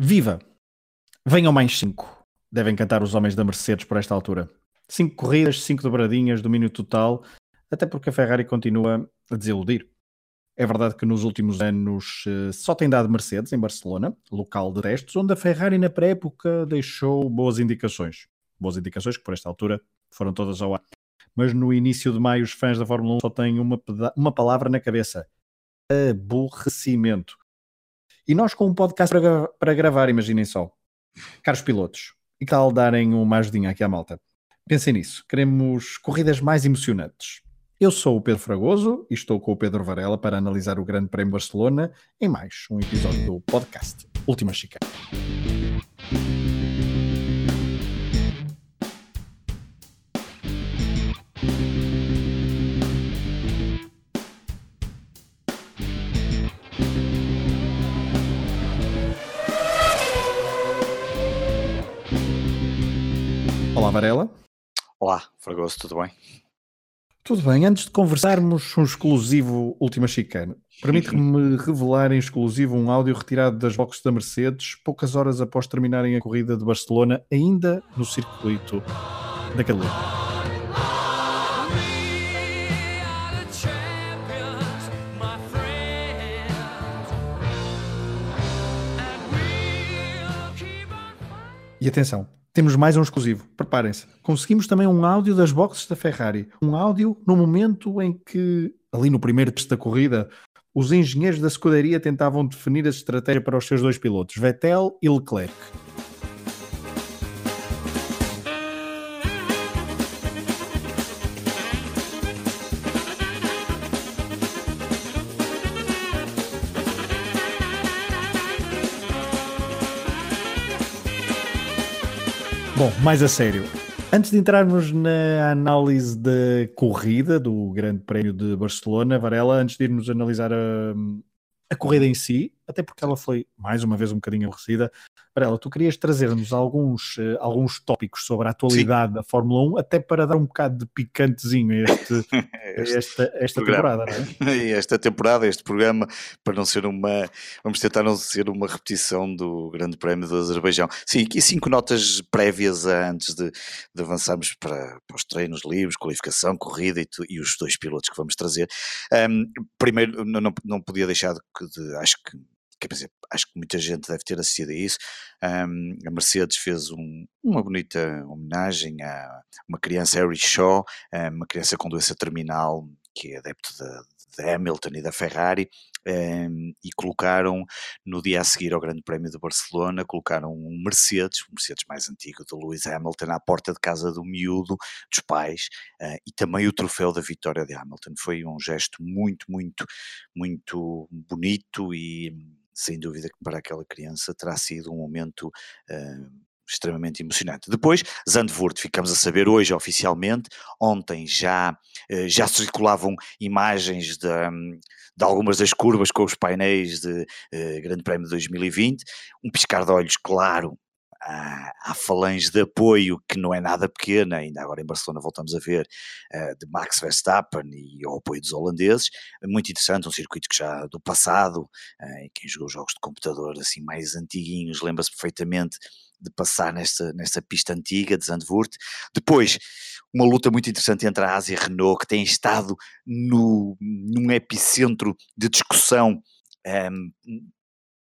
Viva! Venham mais cinco. Devem cantar os homens da Mercedes por esta altura. Cinco corridas, cinco dobradinhas, domínio total, até porque a Ferrari continua a desiludir. É verdade que nos últimos anos eh, só tem dado Mercedes em Barcelona, local de testes, onde a Ferrari na pré-época deixou boas indicações. Boas indicações que por esta altura foram todas ao ar. Mas no início de maio os fãs da Fórmula 1 só têm uma, uma palavra na cabeça: aborrecimento. E nós com um podcast para, para gravar, imaginem só. Caros pilotos, e tal darem uma ajudinha aqui à malta? Pensem nisso. Queremos corridas mais emocionantes. Eu sou o Pedro Fragoso e estou com o Pedro Varela para analisar o Grande Prémio Barcelona em mais um episódio do podcast Última Chicana. Olá, Varela. Olá, Fragoso, tudo bem? Tudo bem. Antes de conversarmos um exclusivo Última Chicana, permite-me revelar em exclusivo um áudio retirado das boxes da Mercedes poucas horas após terminarem a corrida de Barcelona, ainda no circuito da Catalunha. E atenção, temos mais um exclusivo. Preparem-se. Conseguimos também um áudio das boxes da Ferrari. Um áudio no momento em que, ali no primeiro teste da corrida, os engenheiros da escuderia tentavam definir a estratégia para os seus dois pilotos, Vettel e Leclerc. Bom, mais a sério. Antes de entrarmos na análise da corrida do Grande Prémio de Barcelona, Varela, antes de irmos analisar a, a corrida em si, até porque ela foi mais uma vez um bocadinho aborrecida. Varela, tu querias trazer-nos alguns, uh, alguns tópicos sobre a atualidade Sim. da Fórmula 1, até para dar um bocado de picantezinho a, este, este esta, esta temporada, não é? Esta temporada, este programa, para não ser uma. Vamos tentar não ser uma repetição do Grande Prémio do Azerbaijão. Sim, aqui cinco notas prévias antes de, de avançarmos para, para, os treinos livres, qualificação, corrida e, tu, e, os dois pilotos que vamos trazer. Um, primeiro, não, não, não podia deixar de, de acho que quer dizer, acho que muita gente deve ter assistido a isso. Um, a Mercedes fez um, uma bonita homenagem a uma criança, Harry Shaw, uma criança com doença terminal, que é adepto da, Hamilton e da Ferrari, um, e colocaram no dia a seguir ao Grande Prémio de Barcelona, colocaram um Mercedes, um Mercedes mais antigo do Lewis Hamilton, à porta de casa do miúdo, dos pais, uh, e também o troféu da vitória de Hamilton. Foi um gesto muito, muito, muito bonito e sem dúvida que para aquela criança terá sido um momento uh, extremamente emocionante. Depois, Zandvoort, ficamos a saber hoje oficialmente, ontem já, uh, já circulavam imagens de, de, algumas das curvas com os painéis de uh, Grande Prémio de 2020, um piscar de olhos claro à, à falange de apoio que não é nada pequena, ainda agora em Barcelona voltamos a ver, uh, de Max Verstappen e ao apoio dos holandeses, muito interessante, um circuito que já do passado, uh, quem jogou jogos de computador assim mais antiguinhos lembra-se perfeitamente de passar nesta, nesta pista antiga de Zandvoort. Depois, uma luta muito interessante entre a Ásia e a Renault, que tem estado no, num epicentro de discussão um,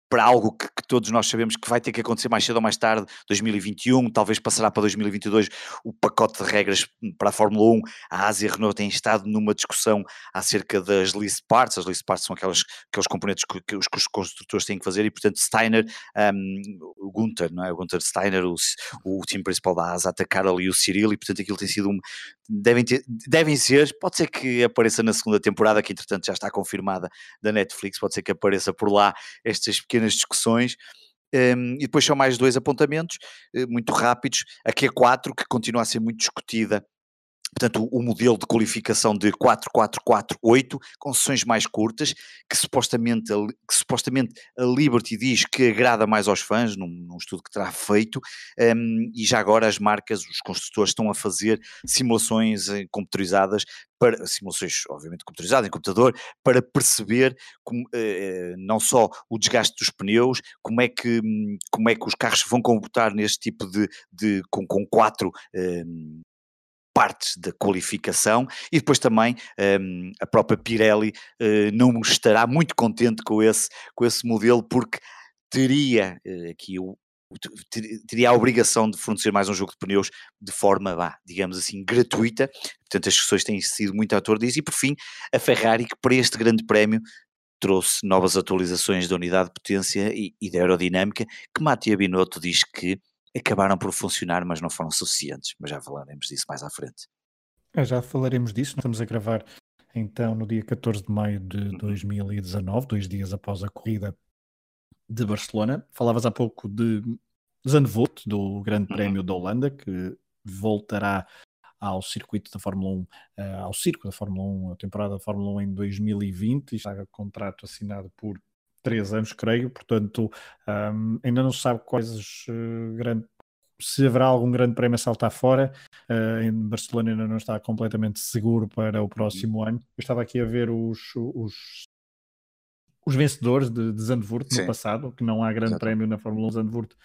para algo que, que, todos nós sabemos que vai ter que acontecer mais cedo ou mais tarde, 2021, talvez passará para 2022 o pacote de regras para a Fórmula 1. A Ásia e a Renault têm estado numa discussão acerca das list parts, as list parts são aquelas, aqueles componentes que, que, os, que os, construtores têm que fazer e portanto Steiner, um, o Gunther, não é? o Gunther Steiner, o, o time principal da ASA atacar ali o Cyril e portanto aquilo tem sido um, devem, ter, devem ser, pode ser que apareça na segunda temporada, que entretanto já está confirmada da Netflix, pode ser que apareça por lá estas pequenas discussões. Um, e depois são mais dois apontamentos uh, muito rápidos. A Q4, que continua a ser muito discutida portanto, o, modelo de qualificação de 4-4-4-8, com sessões mais curtas, que supostamente, que supostamente a Liberty diz que agrada mais aos fãs, num, num estudo que terá feito, um, e já agora as marcas, os construtores estão a fazer simulações eh, computarizadas para simulações, obviamente, computarizadas em computador, para perceber como, eh, eh, não só o desgaste dos pneus, como é que, hum, como é que os carros vão comportar neste tipo de, de com, com quatro eh, partes da qualificação e depois também um, a própria Pirelli uh, não estará muito contente com esse, com esse modelo porque teria uh, aqui o, teria a obrigação de fornecer mais um jogo de pneus de forma, vá, digamos assim, gratuita. Portanto, as discussões têm sido muito autor disso. E por fim, a Ferrari, que para este grande prémio trouxe novas atualizações da unidade de potência e, e da aerodinâmica, que Mattia Binotto diz que acabaram por funcionar, mas não foram suficientes. Mas já falaremos disso mais à frente. É, já falaremos disso. Estamos a gravar então no dia 14 de maio de 2019, uhum. dois dias após a corrida de Barcelona. Falavas há pouco de Zandvoort, do Grande uhum. Prémio da Holanda, que voltará ao circuito da Fórmula 1, uh, eh, ao circo da Fórmula 1, a temporada da Fórmula 1 em 2020, e está contrato assinado por três anos, creio, portanto um, ainda não se sabe quais uh, grandes se haverá algum grande prémio a saltar fora. Uh, em Barcelona ainda não está completamente seguro para o próximo uhum. ano. Eu estava aqui a ver os, os, os vencedores de, de Zandvoort Sim. no passado, que não há grande Exato. prémio na Fórmula 1 Zandvoort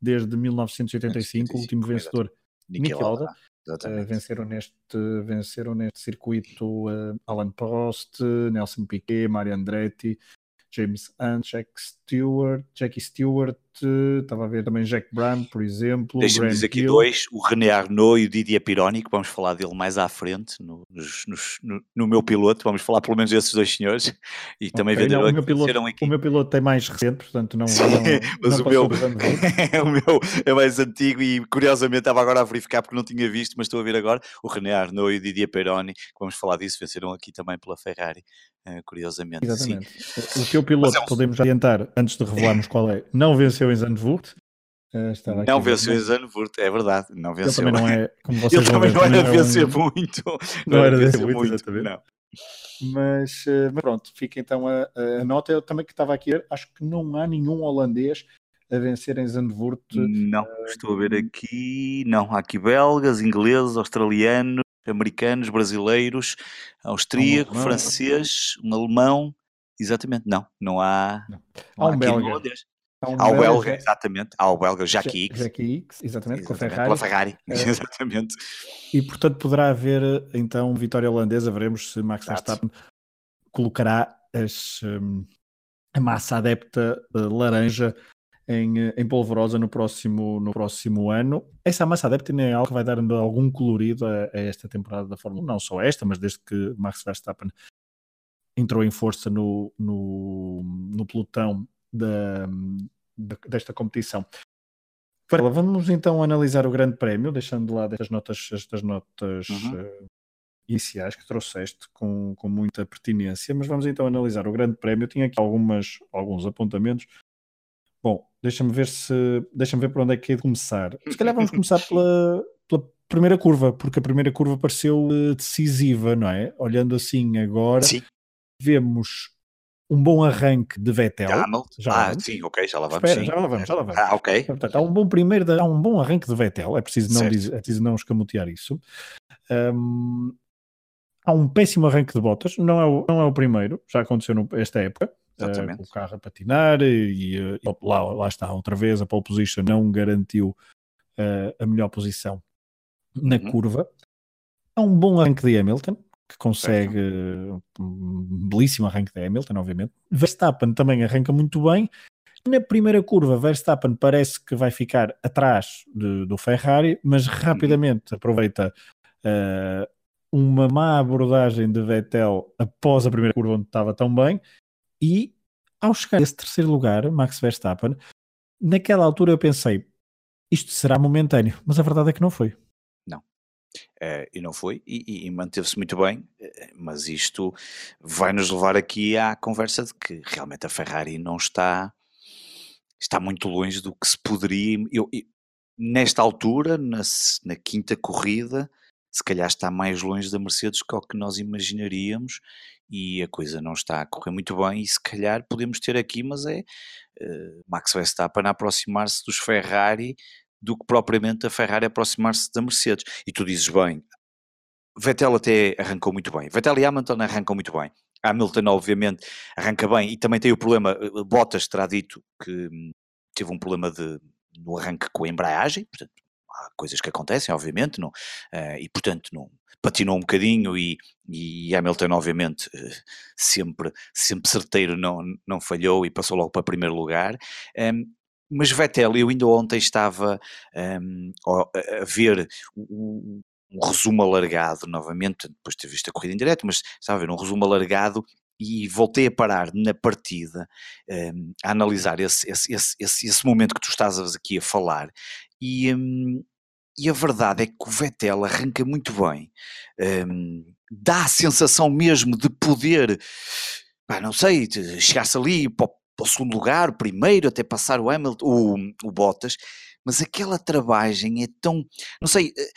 desde 1985, o último vencedor, Niki Lauda. Uh, venceram, neste, venceram neste circuito uh, Alan Prost, Nelson Piquet, Mario Andretti, James and checks Stewart, Jackie Stewart, estava a ver também Jack Brown, por exemplo. Deixa-me dizer aqui Hill. dois, o René Arnaud e o Didier Pironi, que vamos falar dele mais à frente, no, nos, no, no, meu piloto, vamos falar pelo menos desses dois senhores, e também okay, não, o, meu piloto, aqui. o meu piloto é mais recente, portanto não, Sim, não mas não o, meu, o meu é mais antigo e curiosamente estava agora a verificar porque não tinha visto, mas estou a ver agora, o René Arnaud e o Didier Pironi, que vamos falar disso, venceram aqui também pela Ferrari, uh, curiosamente. Exatamente. Sim. O teu piloto, é um... podemos adiantar, antes de revelarmos qual é, não venceu em Zandvoort. Uh, não venceu em Zandvoort, é verdade. Não venceu. Ele também não é, como vocês Ele também não era de vencer um... muito. Não, não era de vencer muito, exatamente. Não. Mas, uh, mas, pronto, fica então a, a, nota. Eu também que estava aqui, acho que não há nenhum holandês a vencer em Zandvoort. Não, uh, estou a ver aqui. Não, há aqui belgas, ingleses, australianos, americanos, brasileiros, austríaco, um francês, um alemão. Exatamente, não, não há. Não. Há um belga. Há um belga, belga, exatamente, ao belga Jackie X. Jackie X, exatamente, exatamente, com a Ferrari. Com a Ferrari, é. exatamente. E portanto poderá haver então vitória holandesa, veremos se Max Verstappen colocará as, um, a massa adepta laranja em, em polvorosa no próximo, no próximo ano. Essa massa adepta é algo que vai dar algum colorido a, a esta temporada da Fórmula 1, não só esta, mas desde que Max Verstappen entrou em força no, no, no pelotão da, desta competição. Vamos então analisar o Grande Prémio, deixando lá estas notas, estas notas uhum. uh, iniciais que trouxeste com, com muita pertinência, mas vamos então analisar o Grande Prémio. Eu tinha aqui algumas, alguns apontamentos. Bom, deixa-me ver se deixa-me ver por onde é que é de começar. Se calhar vamos começar pela, pela primeira curva, porque a primeira curva pareceu uh, decisiva, não é? Olhando assim agora, Sim. Vemos um bom arranque de Vettel. Já ah, sim, ok, já lá vamos. Espera, já lá vamos, já lá vamos. Ah, ok. Portanto, há um bom primeiro, há um bom arranque de Vettel, é preciso não, dizer, é preciso não escamotear isso. Um, há um péssimo arranque de Bottas, não é o, não é o primeiro, já aconteceu nesta época. Exatamente. Uh, o carro a patinar e, e lá, lá está, outra vez a pole position não garantiu uh, a melhor posição na uhum. curva. Há um bom arranque de Hamilton, que consegue um belíssimo arranque de Hamilton, obviamente. Verstappen também arranca muito bem. Na primeira curva, Verstappen parece que vai ficar atrás de, do Ferrari, mas uhum. rapidamente aproveita uh, uma má abordagem de Vettel após a primeira curva, onde estava tão bem, e ao chegar a esse terceiro lugar, Max Verstappen, naquela altura eu pensei, isto será momentâneo, mas a verdade é que não foi. Uh, e não foi, e, e manteve-se muito bem, uh, mas isto vai nos levar aqui à conversa de que realmente a Ferrari não está, está muito longe do que se poderia. Eu, eu nesta altura, na, na, quinta corrida, se calhar está mais longe da Mercedes que o que nós imaginaríamos e a coisa não está a correr muito bem e se calhar podemos ter aqui, mas é uh, Max Verstappen aproximar-se dos Ferrari do que propriamente a Ferrari aproximar-se da Mercedes. E tu dizes bem, Vettel até arrancou muito bem, Vettel e Hamilton arrancam muito bem. Hamilton, obviamente, arranca bem e também tem o problema. Eh, Bottas terá dito que hum, teve um problema de, no arranque com a embreagem, portanto, há coisas que acontecem, obviamente, não, uh, e portanto não, patinou um bocadinho e, e Hamilton obviamente sempre, sempre certeiro não, não falhou e passou logo para primeiro lugar, um, mas Vettel, eu ainda ontem estava um, a ver o, um resumo alargado novamente, depois de ter visto a corrida em direto, mas estava a ver um resumo alargado e voltei a parar na partida um, a analisar esse, esse, esse, esse, momento que tu estás aqui a falar. E, um, e a verdade é que o Vettel arranca muito bem, um, dá a sensação mesmo de poder, pá, não sei, chegar-se ali para o, segundo lugar, primeiro, até passar o Hamilton, o, o Bottas, mas aquela travagem é tão, não sei, eh,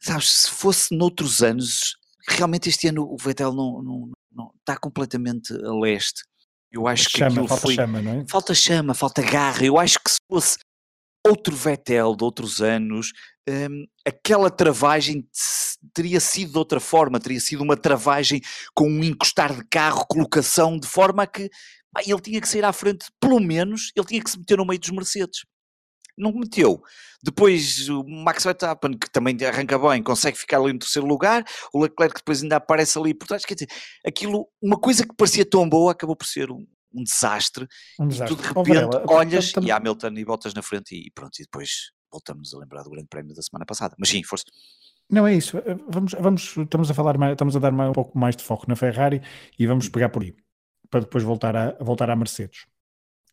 sabes, se fosse noutros anos, realmente este ano o Vettel não, não, não está completamente a leste. Eu acho que chama, falta foi, chama, não é? Falta chama, falta garra. Eu acho que se fosse outro Vettel de outros anos, um, aquela travagem teria sido de outra forma, teria sido uma travagem com um encostar de carro, colocação, de forma a que ele tinha que sair à frente, pelo menos ele tinha que se meter no meio dos Mercedes não meteu. Depois o Max Verstappen, que também arranca bem, consegue ficar ali no terceiro lugar, o Leclerc depois ainda aparece ali por trás, quer dizer, aquilo, uma coisa que parecia tão boa acabou por ser um, um desastre, um desastre. e tu de repente olhas e Hamilton e voltas na frente e pronto, e depois voltamos a lembrar do grande prémio da semana passada, mas sim, força. Não é isso, eh, vamos, vamos, estamos a falar, mais, estamos a dar um pouco mais de foco na Ferrari e vamos hum. pegar por aí, para depois voltar a, voltar à Mercedes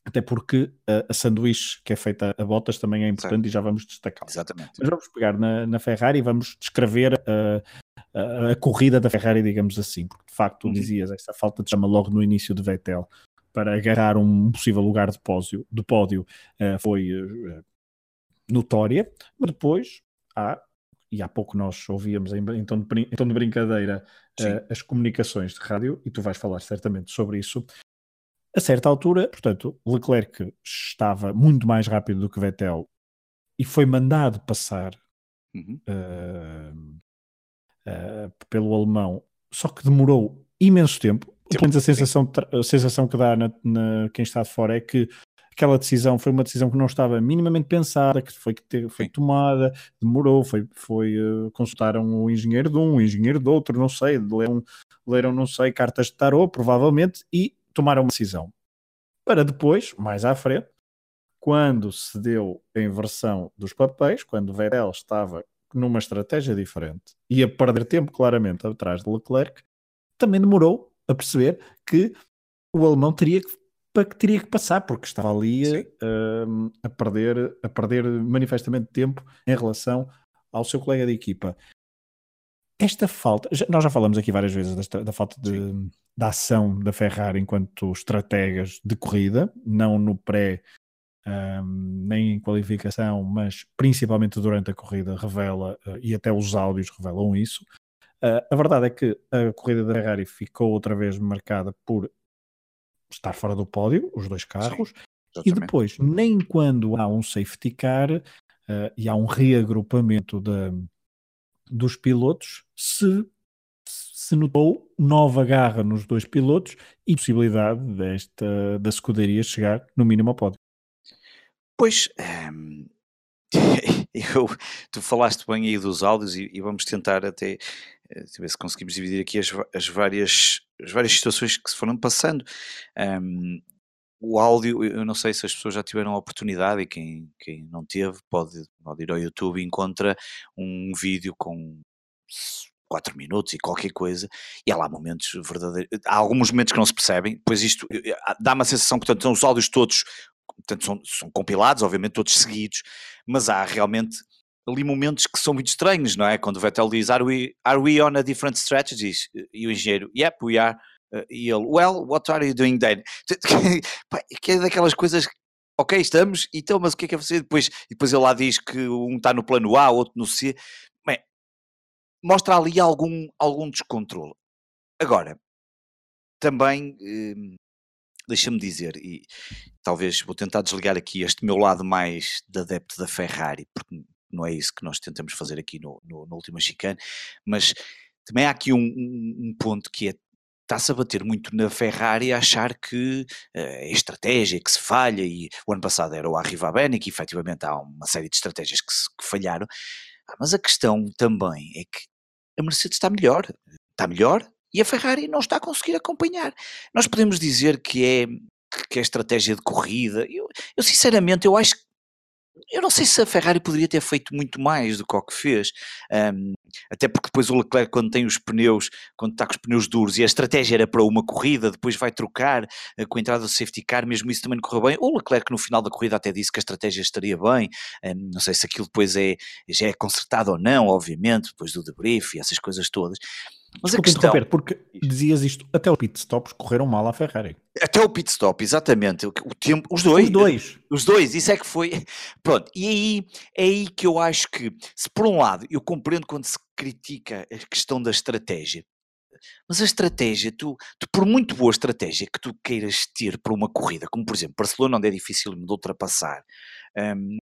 até porque a, a sanduíche que é feita a botas também é importante certo. e já vamos destacar. Exatamente. Mas vamos pegar na, na Ferrari e vamos descrever a, a, a, corrida da Ferrari, digamos assim, porque de facto tu uhum. dizias essa falta de chama logo no início de Vettel para agarrar um possível lugar de pódio, de pódio uh, foi uh, notória, mas depois há, e há pouco nós ouvíamos em, em, tom, de, em tom de brincadeira uh, as comunicações de rádio, e tu vais falar certamente sobre isso, a certa altura, portanto, Leclerc estava muito mais rápido do que Vettel e foi mandado passar uhum. uh, uh, pelo alemão, só que demorou imenso tempo. Pelo menos a sensação, a sensação que dá na, na, quem está de fora é que aquela decisão foi uma decisão que não estava minimamente pensada, que foi, que foi tomada, demorou, foi, foi uh, consultaram o engenheiro de um, o engenheiro de outro, não sei, leram, leram não sei, cartas de tarô, provavelmente, e tomaram uma decisão. Para depois, mais à frente, quando se deu a inversão dos papéis, quando o Vettel estava numa estratégia diferente e a perder tempo claramente atrás de Leclerc, também demorou a perceber que o alemão teria que, teria que passar, porque estava ali uh, a, perder, a perder manifestamente tempo em relação ao seu colega de equipa. Esta falta, já, nós já falamos aqui várias vezes desta, da falta de, da ação da Ferrari enquanto estrategas de corrida, não no pré um, nem em qualificação, mas principalmente durante a corrida revela, uh, e até os áudios revelam isso. Uh, a verdade é que a corrida da Ferrari ficou outra vez marcada por estar fora do pódio, os dois carros, Sim, e depois, nem quando há um safety car uh, e há um reagrupamento de, dos pilotos, se se notou nova garra nos dois pilotos e possibilidade desta, da escuderia chegar no mínimo ao pódio. Pois, hum, eu, tu falaste bem aí dos áudios e, e vamos tentar até eh, ver se conseguimos dividir aqui as, as, várias, as várias situações que se foram passando. Um, o áudio, eu não sei se as pessoas já tiveram a oportunidade e quem, quem não teve pode, pode ir ao YouTube e encontra um vídeo com 4 minutos e qualquer coisa, e há lá momentos verdadeiros, há alguns momentos que não se percebem, pois isto eh, eh, dá uma sensação portanto, os áudios todos, portanto, são, são compilados, obviamente todos seguidos, mas há realmente ali momentos que são muito estranhos, não é? Quando o Vettel diz, are we, are we on a different strategy? E o engenheiro, yep, we are. Eh, e ele, well, what are you doing then? que é daquelas coisas ok, estamos, então, mas o que é que é você depois? Depois ele lá diz que um está no plano A, outro no C mostra ali algum, algum descontrole. Agora, também hum, deixa-me dizer, e talvez vou tentar desligar aqui este meu lado mais de adepto da Ferrari, porque não é isso que nós tentamos fazer aqui no, no, no último chicane, mas também há aqui um, um, ponto que é está-se a bater muito na Ferrari a achar que uh, é estratégia que se falha e o ano passado era o Arriva Bene que efetivamente há uma série de estratégias que, se, que falharam, ah, mas a questão também é que a Mercedes está melhor, está melhor e a Ferrari não está a conseguir acompanhar. Nós podemos dizer que é que é estratégia de corrida. Eu, eu sinceramente eu acho que eu não sei se a Ferrari poderia ter feito muito mais do que o que fez, um, até porque depois o Leclerc, quando tem os pneus, quando está com os pneus duros e a estratégia era para uma corrida, depois vai trocar uh, com a entrada do safety car, mesmo isso também não correu bem. O Leclerc, no final da corrida, até disse que a estratégia estaria bem, um, não sei se aquilo depois é, já é consertado ou não, obviamente, depois do debrief e essas coisas todas. Mas Desculpa a questão... interromper, porque dizias isto, até o pit stops correram mal à Ferrari. Até o pit stop, exatamente. O, tempo, os dois. Os dois. Os dois, isso é que foi. Pronto, e aí é aí que eu acho que, se por um lado eu compreendo quando se critica a questão da estratégia, mas a estratégia, tu, tu, por muito boa estratégia que tu queiras ter para uma corrida, como por exemplo Barcelona, onde é difícil de ultrapassar, um,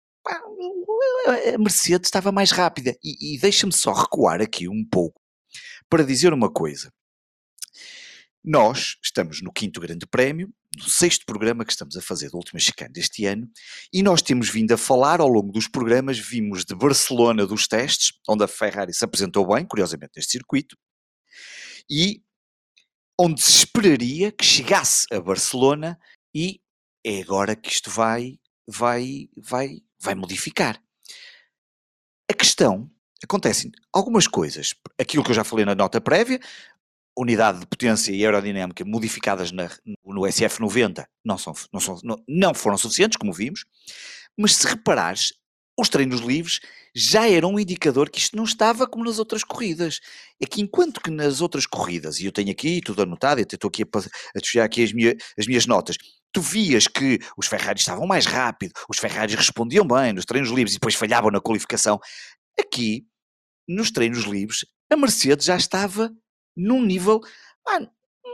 a Mercedes estava mais rápida. E, e deixa-me só recuar aqui um pouco para dizer uma coisa. Nós estamos no quinto grande prémio, no sexto programa que estamos a fazer do último chicane deste ano, e nós temos vindo a falar ao longo dos programas, vimos de Barcelona dos testes, onde a Ferrari se apresentou bem, curiosamente, neste circuito, e onde se esperaria que chegasse a Barcelona e é agora que isto vai, vai, vai, vai modificar. A questão acontecem algumas coisas. Aquilo que eu já falei na nota prévia, unidade de potência e aerodinâmica modificadas na, no SF90 não, são, não, não, não foram suficientes, como vimos, mas se reparares, os treinos livres já eram um indicador que isto não estava como nas outras corridas. É que enquanto que nas outras corridas, e eu tenho aqui tudo anotado, e até estou aqui a, a aqui as, minha, as minhas notas, tu vias que os Ferraris estavam mais rápido, os Ferraris respondiam bem nos treinos livres e depois falhavam na qualificação. Aqui nos treinos livres, a Mercedes já estava num nível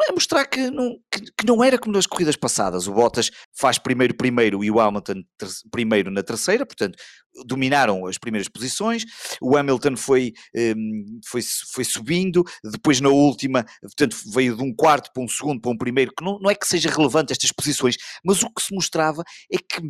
a mostrar que não, que, que, não era como nas corridas passadas. O Bottas faz primeiro primeiro e o Hamilton ter, primeiro na terceira, portanto dominaram as primeiras posições. O Hamilton foi, um, foi, foi subindo, depois na última, portanto veio de um quarto para um segundo para um primeiro, que não, não é que seja relevante estas posições, mas o que se mostrava é que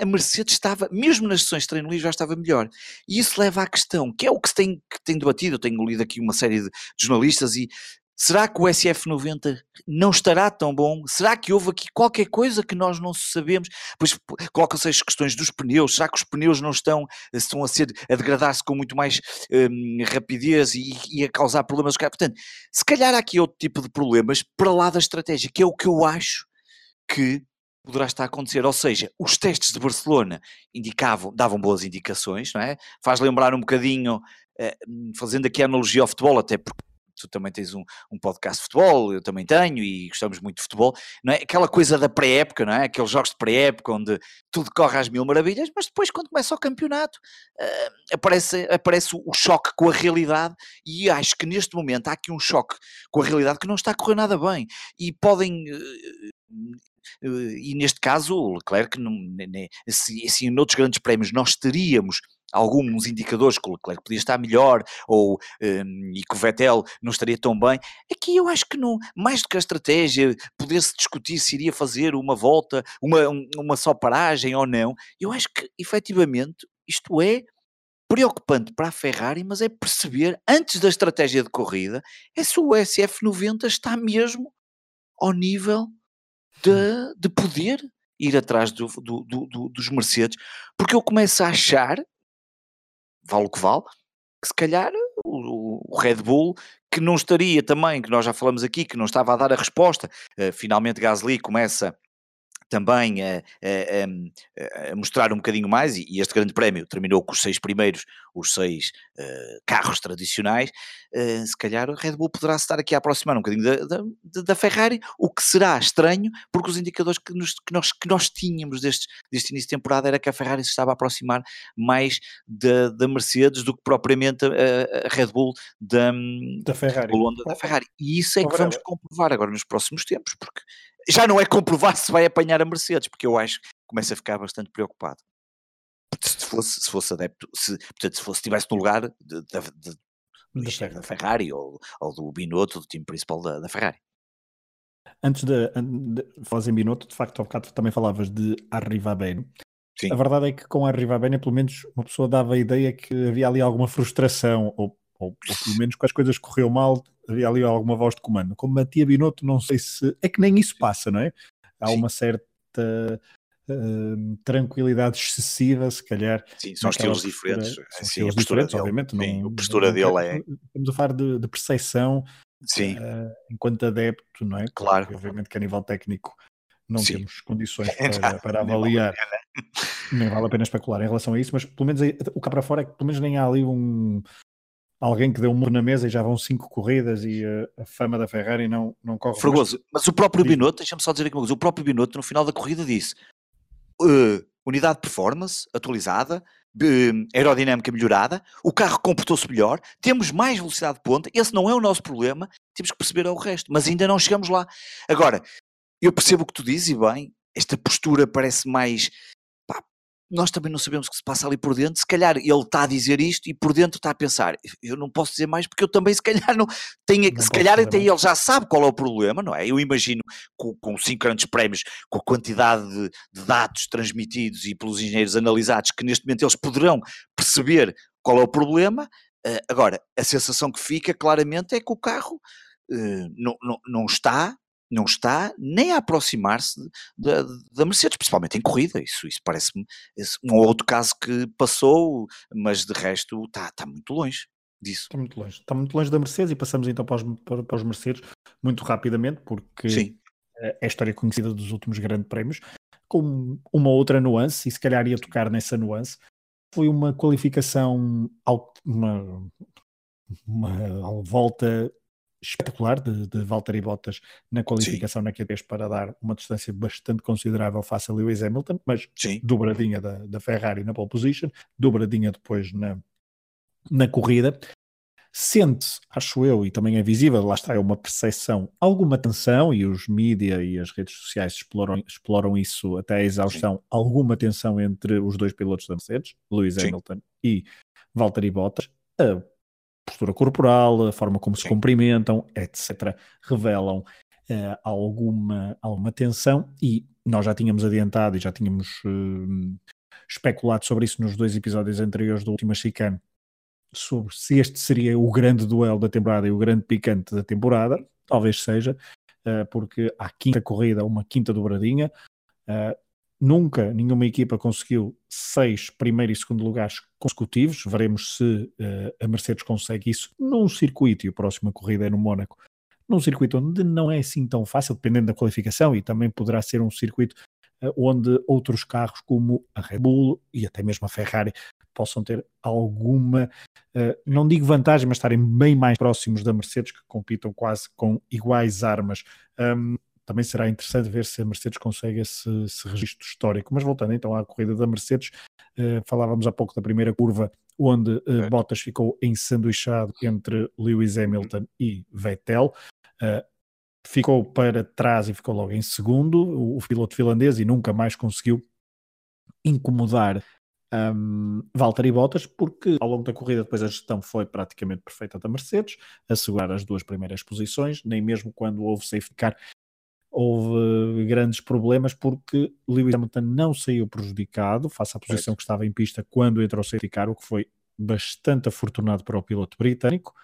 a, Mercedes estava, mesmo nas sessões de treino livre, já estava melhor. E isso leva à questão, que é o que se tem, que tem debatido, eu tenho lido aqui uma série de, de jornalistas e será que o SF90 não estará tão bom? Será que houve aqui qualquer coisa que nós não sabemos? Pois colocam-se as questões dos pneus, será que os pneus não estão, estão a ser, a degradar-se com muito mais hum, rapidez e, e, a causar problemas? Portanto, se calhar há aqui outro tipo de problemas para lá da estratégia, que é o que eu acho que poderá estar a acontecer. Ou seja, os testes de Barcelona indicavam, davam boas indicações, não é? Faz lembrar um bocadinho, eh, fazendo aqui a analogia ao futebol, até porque tu também tens um, um podcast de futebol, eu também tenho e gostamos muito de futebol, não é? Aquela coisa da pré-época, não é? Aqueles jogos de pré-época onde tudo corre às mil maravilhas, mas depois quando começa o campeonato uh, aparece, aparece o, choque com a realidade e acho que neste momento há aqui um choque com a realidade que não está a correr nada bem e podem uh, e neste caso o Leclerc, não, se, se em outros grandes prémios nós teríamos alguns indicadores que o Leclerc podia estar melhor ou um, e que o Vettel não estaria tão bem. Aqui eu acho que não, mais do que a estratégia, poder-se discutir se iria fazer uma volta, uma, uma só paragem ou não, eu acho que efetivamente isto é preocupante para a Ferrari, mas é perceber antes da estratégia de corrida é se o SF90 está mesmo ao nível de, de poder ir atrás do, do, do, dos Mercedes, porque eu começo a achar, vale o que vale, que se calhar o, o, Red Bull, que não estaria também, que nós já falamos aqui, que não estava a dar a resposta, uh, finalmente Gasly começa também a, a, a, mostrar um bocadinho mais, e, este grande prémio terminou com os seis primeiros, os seis uh, carros tradicionais, uh, se calhar a Red Bull poderá estar aqui a aproximar um bocadinho da, da, da Ferrari, o que será estranho, porque os indicadores que, nos, que, nós, que nós tínhamos deste, deste início de temporada era que a Ferrari se estava a aproximar mais da, da Mercedes do que propriamente a, a Red Bull da, da Ferrari. Da Ferrari. E isso é que vamos comprovar agora nos próximos tempos, porque já não é comprovar se vai apanhar a Mercedes, porque eu acho que começa a ficar bastante preocupado. Se fosse, se fosse adepto, se, portanto, se fosse, estivesse no lugar de, de, de, da Ferrari ou, ou, do Binotto, do time principal da, da Ferrari. Antes de, de falar em Binotto, de facto, ao bocado também falavas de Arriva Bene. A verdade é que com Arriva Bene, pelo menos uma pessoa dava a ideia que havia ali alguma frustração, ou, ou, ou pelo menos com as coisas correu mal, havia ali alguma voz de comando. Como Matia Binotto, não sei se. É que nem isso passa, não é? Há Sim. uma certa uh, tranquilidade excessiva, se calhar. Sim, são estilos diferentes. São Sim, estilos diferentes, dele, obviamente. Sim, não, a postura não, dele é. Estamos a falar de, de percepção Sim. Uh, enquanto adepto, não é? Claro. Porque, obviamente que a nível técnico não Sim. temos condições para, para avaliar. Nem vale a pena especular em relação a isso, mas pelo menos o cá para fora é que pelo menos nem há ali um, alguém que deu um muro na mesa e já vão cinco corridas e a, a fama da Ferrari não, não corre. Fregoso, mas o próprio Binotto, deixa-me só dizer aqui uma coisa, o próprio Binotto no final da corrida disse uh, unidade de performance atualizada, uh, aerodinâmica melhorada, o carro comportou-se melhor, temos mais velocidade de ponta, esse não é o nosso problema, temos que perceber o resto, mas ainda não chegamos lá. Agora, eu percebo o que tu dizes e bem, esta postura parece mais nós também não sabemos o que se passa ali por dentro. Se calhar ele está a dizer isto e por dentro está a pensar: eu não posso dizer mais porque eu também, se calhar, não tenho. Não se calhar até ele já sabe qual é o problema, não é? Eu imagino com, com cinco grandes prémios, com a quantidade de, de dados transmitidos e pelos engenheiros analisados, que neste momento eles poderão perceber qual é o problema. Uh, agora, a sensação que fica claramente é que o carro uh, não, não, não está não está nem a aproximar-se da, Mercedes, principalmente em corrida. Isso, isso parece-me um outro caso que passou, mas de resto está, está muito longe disso. Está muito longe. Está muito longe da Mercedes e passamos então para os, para, para os Mercedes muito rapidamente, porque Sim. é a história conhecida dos últimos grandes prémios, com uma outra nuance, e se calhar ia tocar nessa nuance. Foi uma qualificação, uma, uma volta espetacular de, de Valtteri Bottas na qualificação Sim. na Q3 para dar uma distância bastante considerável face a Lewis Hamilton, mas Sim. dobradinha da, da Ferrari na pole position, dobradinha depois na, na corrida. Sente, acho eu, e também é visível, lá está, é uma percepção, alguma tensão, e os mídia e as redes sociais exploram, exploram isso até a exaustão, Sim. alguma tensão entre os dois pilotos da Mercedes, Lewis Hamilton e Valtteri Bottas. A postura corporal, a forma como se cumprimentam, etc., revelam uh, alguma, alguma tensão e nós já tínhamos adiantado e já tínhamos uh, especulado sobre isso nos dois episódios anteriores do último chicane, sobre se este seria o grande duelo da temporada e o grande picante da temporada, talvez seja, uh, porque há quinta corrida, uma quinta dobradinha, uh, Nunca nenhuma equipa conseguiu seis primeiro e segundo lugares consecutivos. Veremos se uh, a Mercedes consegue isso num circuito, e a próxima corrida é no Mónaco, num circuito onde não é assim tão fácil, dependendo da qualificação, e também poderá ser um circuito uh, onde outros carros como a Red Bull e até mesmo a Ferrari possam ter alguma, uh, não digo vantagem, mas estarem bem mais próximos da Mercedes, que compitam quase com iguais armas. Um, também será interessante ver se a Mercedes consegue esse, esse registro histórico. Mas voltando então à corrida da Mercedes, uh, falávamos há pouco da primeira curva, onde uh, Bottas ficou ensanduichado entre Lewis Hamilton e Vettel. Uh, ficou para trás e ficou logo em segundo, o, o piloto finlandês, e nunca mais conseguiu incomodar um, Valtteri Bottas, porque ao longo da corrida depois a gestão foi praticamente perfeita da Mercedes, assegurar as duas primeiras posições, nem mesmo quando houve safety car houve grandes problemas porque Lewis Hamilton não saiu prejudicado face à posição que estava em pista quando entrou a safety car, o que foi bastante afortunado para o piloto britânico.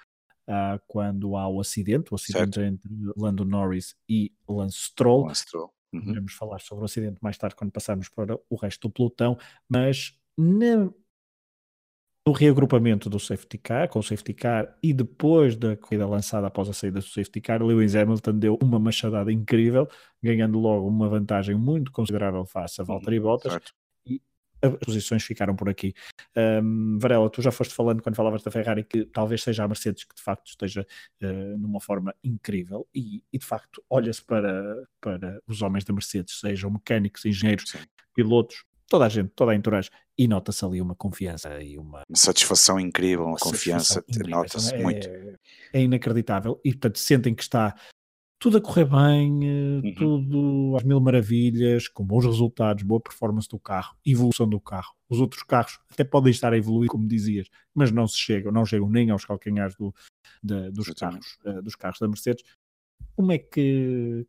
Uh, quando há o acidente, o acidente certo. entre Lando Norris e Lance Stroll. Lance Stroll. Uhum. Vamos falar sobre o acidente mais tarde quando passarmos para o resto do pelotão, mas na no reagrupamento do safety car, com o safety car e depois da corrida lançada após a saída do safety car, Lewis Hamilton deu uma machadada incrível, ganhando logo uma vantagem muito considerável face a uhum, Valtteri Bottas. Certo. E as posições ficaram por aqui. Um, Varela, tu já foste falando quando falavas da Ferrari que talvez seja a Mercedes que de facto esteja uh, numa forma incrível e, e de facto olha-se para, para os homens da Mercedes, sejam mecânicos, engenheiros, Sim. pilotos, toda a gente, toda a entourage, e nota-se ali uma confiança e uma, uma satisfação incrível, uma, uma confiança, nota-se é, muito. É inacreditável e portanto sentem que está tudo a correr bem, eh, uhum. tudo às mil maravilhas, com bons resultados, boa performance do carro, evolução do carro. Os outros carros até podem estar a evoluir, como dizias, mas não se chegam, não chegam nem aos calcanhares do, de, dos, carros, uh, dos carros da Mercedes. Como é que,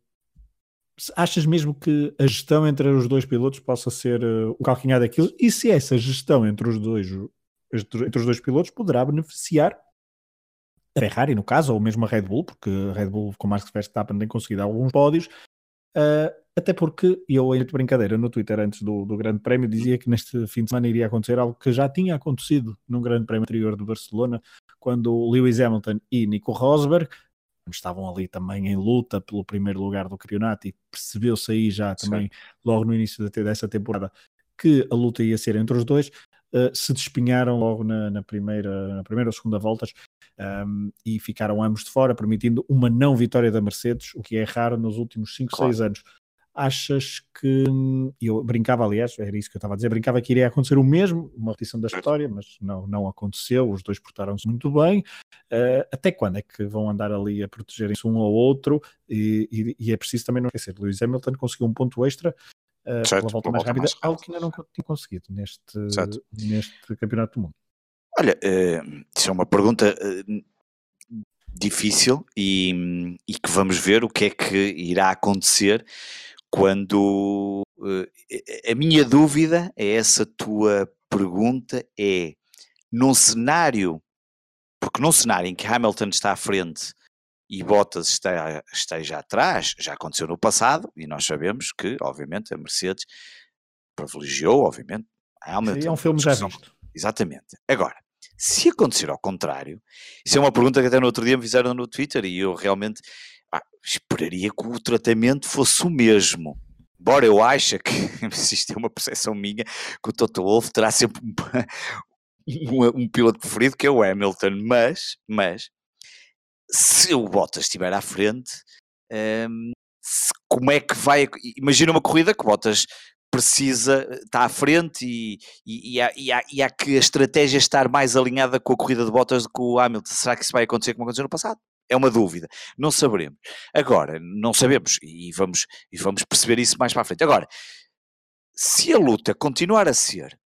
achas mesmo que a gestão entre os dois pilotos possa ser uh, o calcanhar daquilo? E se essa gestão entre os dois, entre os dois pilotos poderá beneficiar a Ferrari, no caso, ou mesmo a Red Bull, porque a Red Bull com Max Verstappen tem conseguido alguns pódios, uh, até porque eu, em brincadeira, no Twitter, antes do, do Grande Prémio, dizia que neste fim de semana iria acontecer algo que já tinha acontecido num Grande Prémio anterior de Barcelona, quando Lewis Hamilton e Nico Rosberg estavam ali também em luta pelo primeiro lugar do campeonato e percebeu-se aí já também, Sim. logo no início dessa temporada, que a luta ia ser entre os dois, uh, se despinharam logo na, na, primeira, na primeira ou segunda voltas um, e ficaram ambos de fora, permitindo uma não vitória da Mercedes, o que é raro nos últimos 5, claro. 6 anos achas que. Eu brincava, aliás, era isso que eu estava a dizer, brincava que iria acontecer o mesmo, uma repetição da história, mas não, não aconteceu, os dois portaram-se muito bem. Uh, até quando é que vão andar ali a protegerem-se um ao outro? E, e, e, é preciso também não esquecer: Lewis Hamilton conseguiu um ponto extra. Uh, certo, pela volta mais rápida, mais algo que ainda não tinha conseguido neste, neste Campeonato do Mundo. Olha, uh, isso é uma pergunta uh, difícil e, e, que vamos ver o que é que irá acontecer quando uh, a minha dúvida é essa tua pergunta é num cenário porque num cenário em que Hamilton está à frente e Bottas está, esteja atrás, já aconteceu no passado e nós sabemos que obviamente a Mercedes privilegiou obviamente Hamilton. é um filme já visto. Exatamente. Agora, se acontecer ao contrário, isso é uma pergunta que até no outro dia me fizeram no Twitter e eu realmente ah, esperaria que o tratamento fosse o mesmo. Embora eu ache que, isto é uma percepção minha, que o Toto Wolff terá sempre um, um, um, piloto preferido que é o Hamilton, mas, mas se o Bottas estiver à frente, hum, se, como é que vai. Imagina uma corrida que Bottas precisa, está à frente e, e, e, há, e, há, e há que a estratégia estar mais alinhada com a corrida de Bottas do que o Hamilton. Será que isso vai acontecer como aconteceu no passado? É uma dúvida. Não saberemos. Agora, não sabemos e vamos, e vamos perceber isso mais para a frente. Agora, se a luta continuar a ser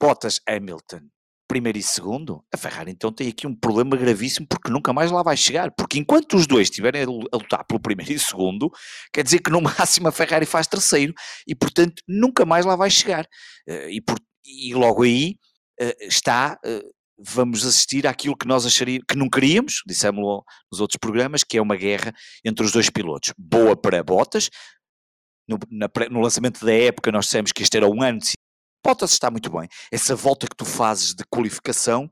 Bottas Hamilton primeiro e segundo, a Ferrari então tem aqui um problema gravíssimo porque nunca mais lá vai chegar. Porque enquanto os dois estiverem a lutar pelo primeiro e segundo, quer dizer que no máximo a Ferrari faz terceiro e portanto nunca mais lá vai chegar. Eh, e, por, e logo aí eh, está eh, vamos assistir àquilo que nós acharíamos, que não queríamos, dissemos nos outros programas, que é uma guerra entre os dois pilotos. Boa para Bottas, no, na, no lançamento da época nós dissemos que este era um ano de Bottas está muito bem. Essa volta que tu fazes de qualificação,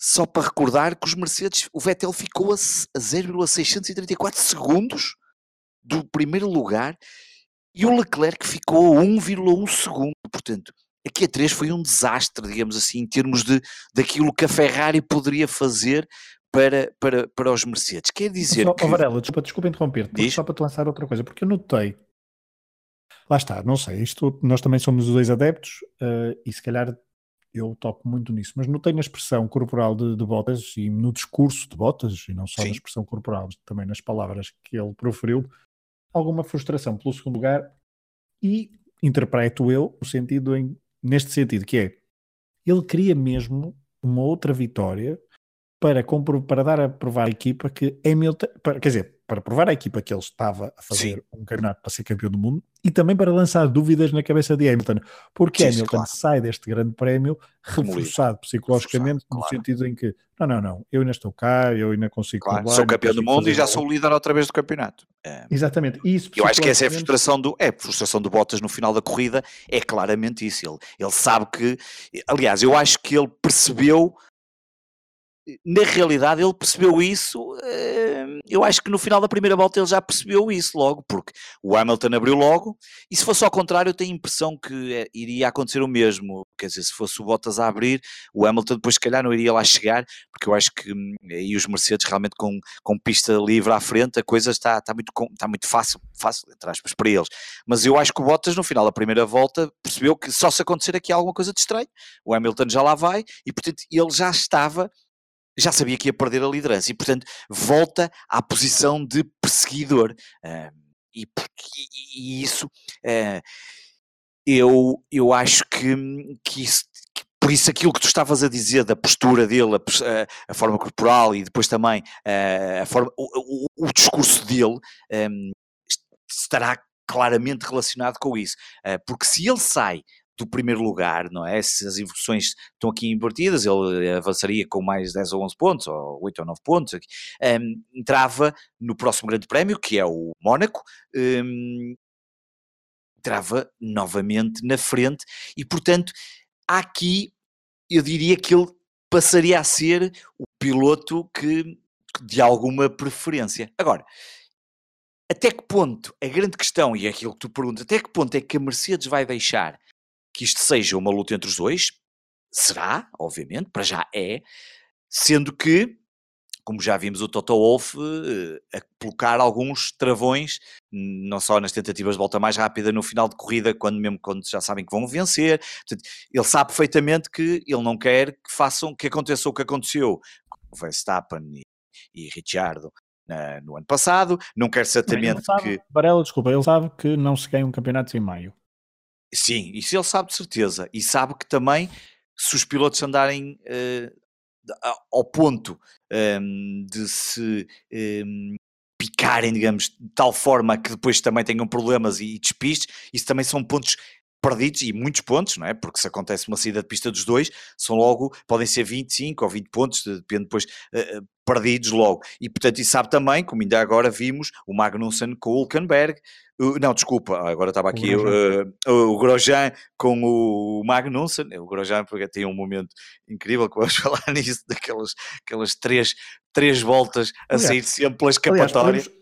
só para recordar que os Mercedes, o Vettel ficou a, a 0,634 segundos do primeiro lugar e o Leclerc ficou a 1,1 segundo. Portanto, a 3 foi um desastre, digamos assim, em termos de daquilo que a Ferrari poderia fazer para, para, para os Mercedes. Quer dizer só, que... Varela, desculpa, desculpa interromper só para te lançar outra coisa, porque eu notei, lá está, não sei, isto, nós também somos os dois adeptos uh, e se calhar eu toco muito nisso, mas notei na expressão corporal de, de Bottas e no discurso de Bottas, e não só Sim. na expressão corporal, também nas palavras que ele proferiu, alguma frustração pelo segundo lugar e interpreto eu no sentido em neste sentido, que é ele queria mesmo uma outra vitória para, para dar a provar à equipa que Hamilton, para, quer dizer, para provar à equipa que ele estava a fazer Sim. um campeonato para ser campeão do mundo e também para lançar dúvidas na cabeça de Hamilton, porque Sim, Hamilton claro. sai deste grande prémio reforçado psicologicamente, reforçado, no claro. sentido em que não, não, não, eu ainda estou cá, eu ainda consigo claro, sou campeão do mundo e já sou o líder outra vez do campeonato. É. Exatamente. Isso, eu acho que essa é a frustração do é a frustração do Bottas no final da corrida, é claramente isso. Ele, ele sabe que, aliás, eu acho que ele percebeu na realidade ele percebeu isso, eh, eu acho que no final da primeira volta ele já percebeu isso logo, porque o Hamilton abriu logo, e se fosse ao contrário eu tenho a impressão que eh, iria acontecer o mesmo, quer dizer, se fosse o Bottas a abrir, o Hamilton depois se calhar não iria lá chegar, porque eu acho que hum, aí os Mercedes realmente com, com pista livre à frente, a coisa está, está, muito, está muito fácil, fácil, entre aspas, para eles, mas eu acho que o Bottas no final da primeira volta percebeu que só se acontecer aqui alguma coisa de estranho, o Hamilton já lá vai, e portanto ele já estava já sabia que ia perder a liderança e, portanto, volta à posição de perseguidor. Uh, e, e, isso, uh, eu, eu acho que, que isso. Por isso, aquilo que tu estavas a dizer da postura dele, a, a forma corporal e depois também uh, a forma, o, o, o discurso dele um, estará claramente relacionado com isso. porque se ele sai do primeiro lugar, não é? Se as evoluções estão aqui invertidas, ele avançaria com mais 10 ou 11 pontos, ou 8 ou 9 pontos, um, entrava no próximo grande prémio, que é o Mónaco, um, entrava novamente na frente, e portanto, aqui eu diria que ele passaria a ser o piloto que de alguma preferência. Agora, até que ponto, a grande questão, e é aquilo que tu perguntas, até que ponto é que a Mercedes vai deixar que isto seja uma luta entre os dois, será, obviamente, para já é, sendo que, como já vimos o Toto Wolff uh, a colocar alguns travões, não só nas tentativas de volta mais rápida no final de corrida, quando mesmo quando já sabem que vão vencer, Portanto, ele sabe perfeitamente que ele não quer que façam, que aconteça o que aconteceu. Com Verstappen e, e Ricciardo uh, no ano passado, não quer certamente sabe, que... Varela, desculpa, ele sabe que não se ganha um campeonato em maio. Sim, isso ele sabe de certeza. E sabe que também, se os pilotos andarem uh, ao ponto um, ehm, de se um, ehm, picarem, digamos, de tal forma que depois também tenham problemas e, e despistes, isso também são pontos perdidos e muitos pontos, não é? Porque se acontece uma saída de pista dos dois, são logo, podem ser 25 ou 20 pontos, depende depois, uh, perdidos logo. E portanto, e sabe também, como ainda agora vimos, o Magnussen com o Hulkenberg, uh, não, desculpa, agora estava aqui o Grosjean, uh, o Grosjean com o Magnussen, o Grosjean porque tem um momento incrível que vamos falar nisso, daquelas aquelas três, três voltas a aliás, sair sempre pela escapatória. Aliás, Podemos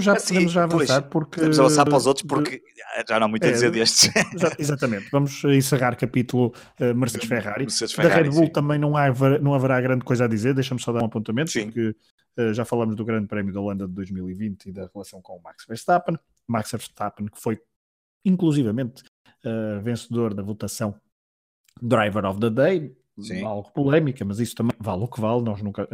já, assim, podemos já avançar pois, porque. Podemos avançar para os outros porque já não há muito a é, dizer destes. Exatamente. Vamos encerrar capítulo uh, Mercedes Ferrari. Mercedes Ferrari. Da Red Bull sim. também não, há, não haverá grande coisa a dizer, deixa-me só dar um apontamento, sim. porque uh, já falamos do Grande Prémio da Holanda de 2020 e da relação com o Max Verstappen. Max Verstappen, que foi inclusivamente uh, vencedor da votação Driver of the Day, Sim. algo polémica, mas isso também vale o que vale. Nós nunca,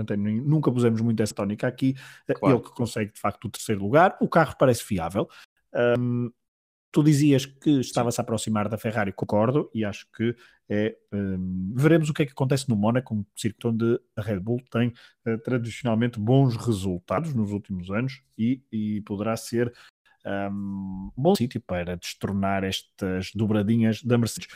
nunca pusemos muito essa tónica aqui. Claro. Ele que consegue de facto o terceiro lugar. O carro parece fiável. Um, tu dizias que estava-se a aproximar da Ferrari, concordo, e acho que é. Um, veremos o que é que acontece no Mónaco, um circuito onde a Red Bull tem uh, tradicionalmente bons resultados nos últimos anos e, e poderá ser um bom sítio para destronar estas dobradinhas da Mercedes.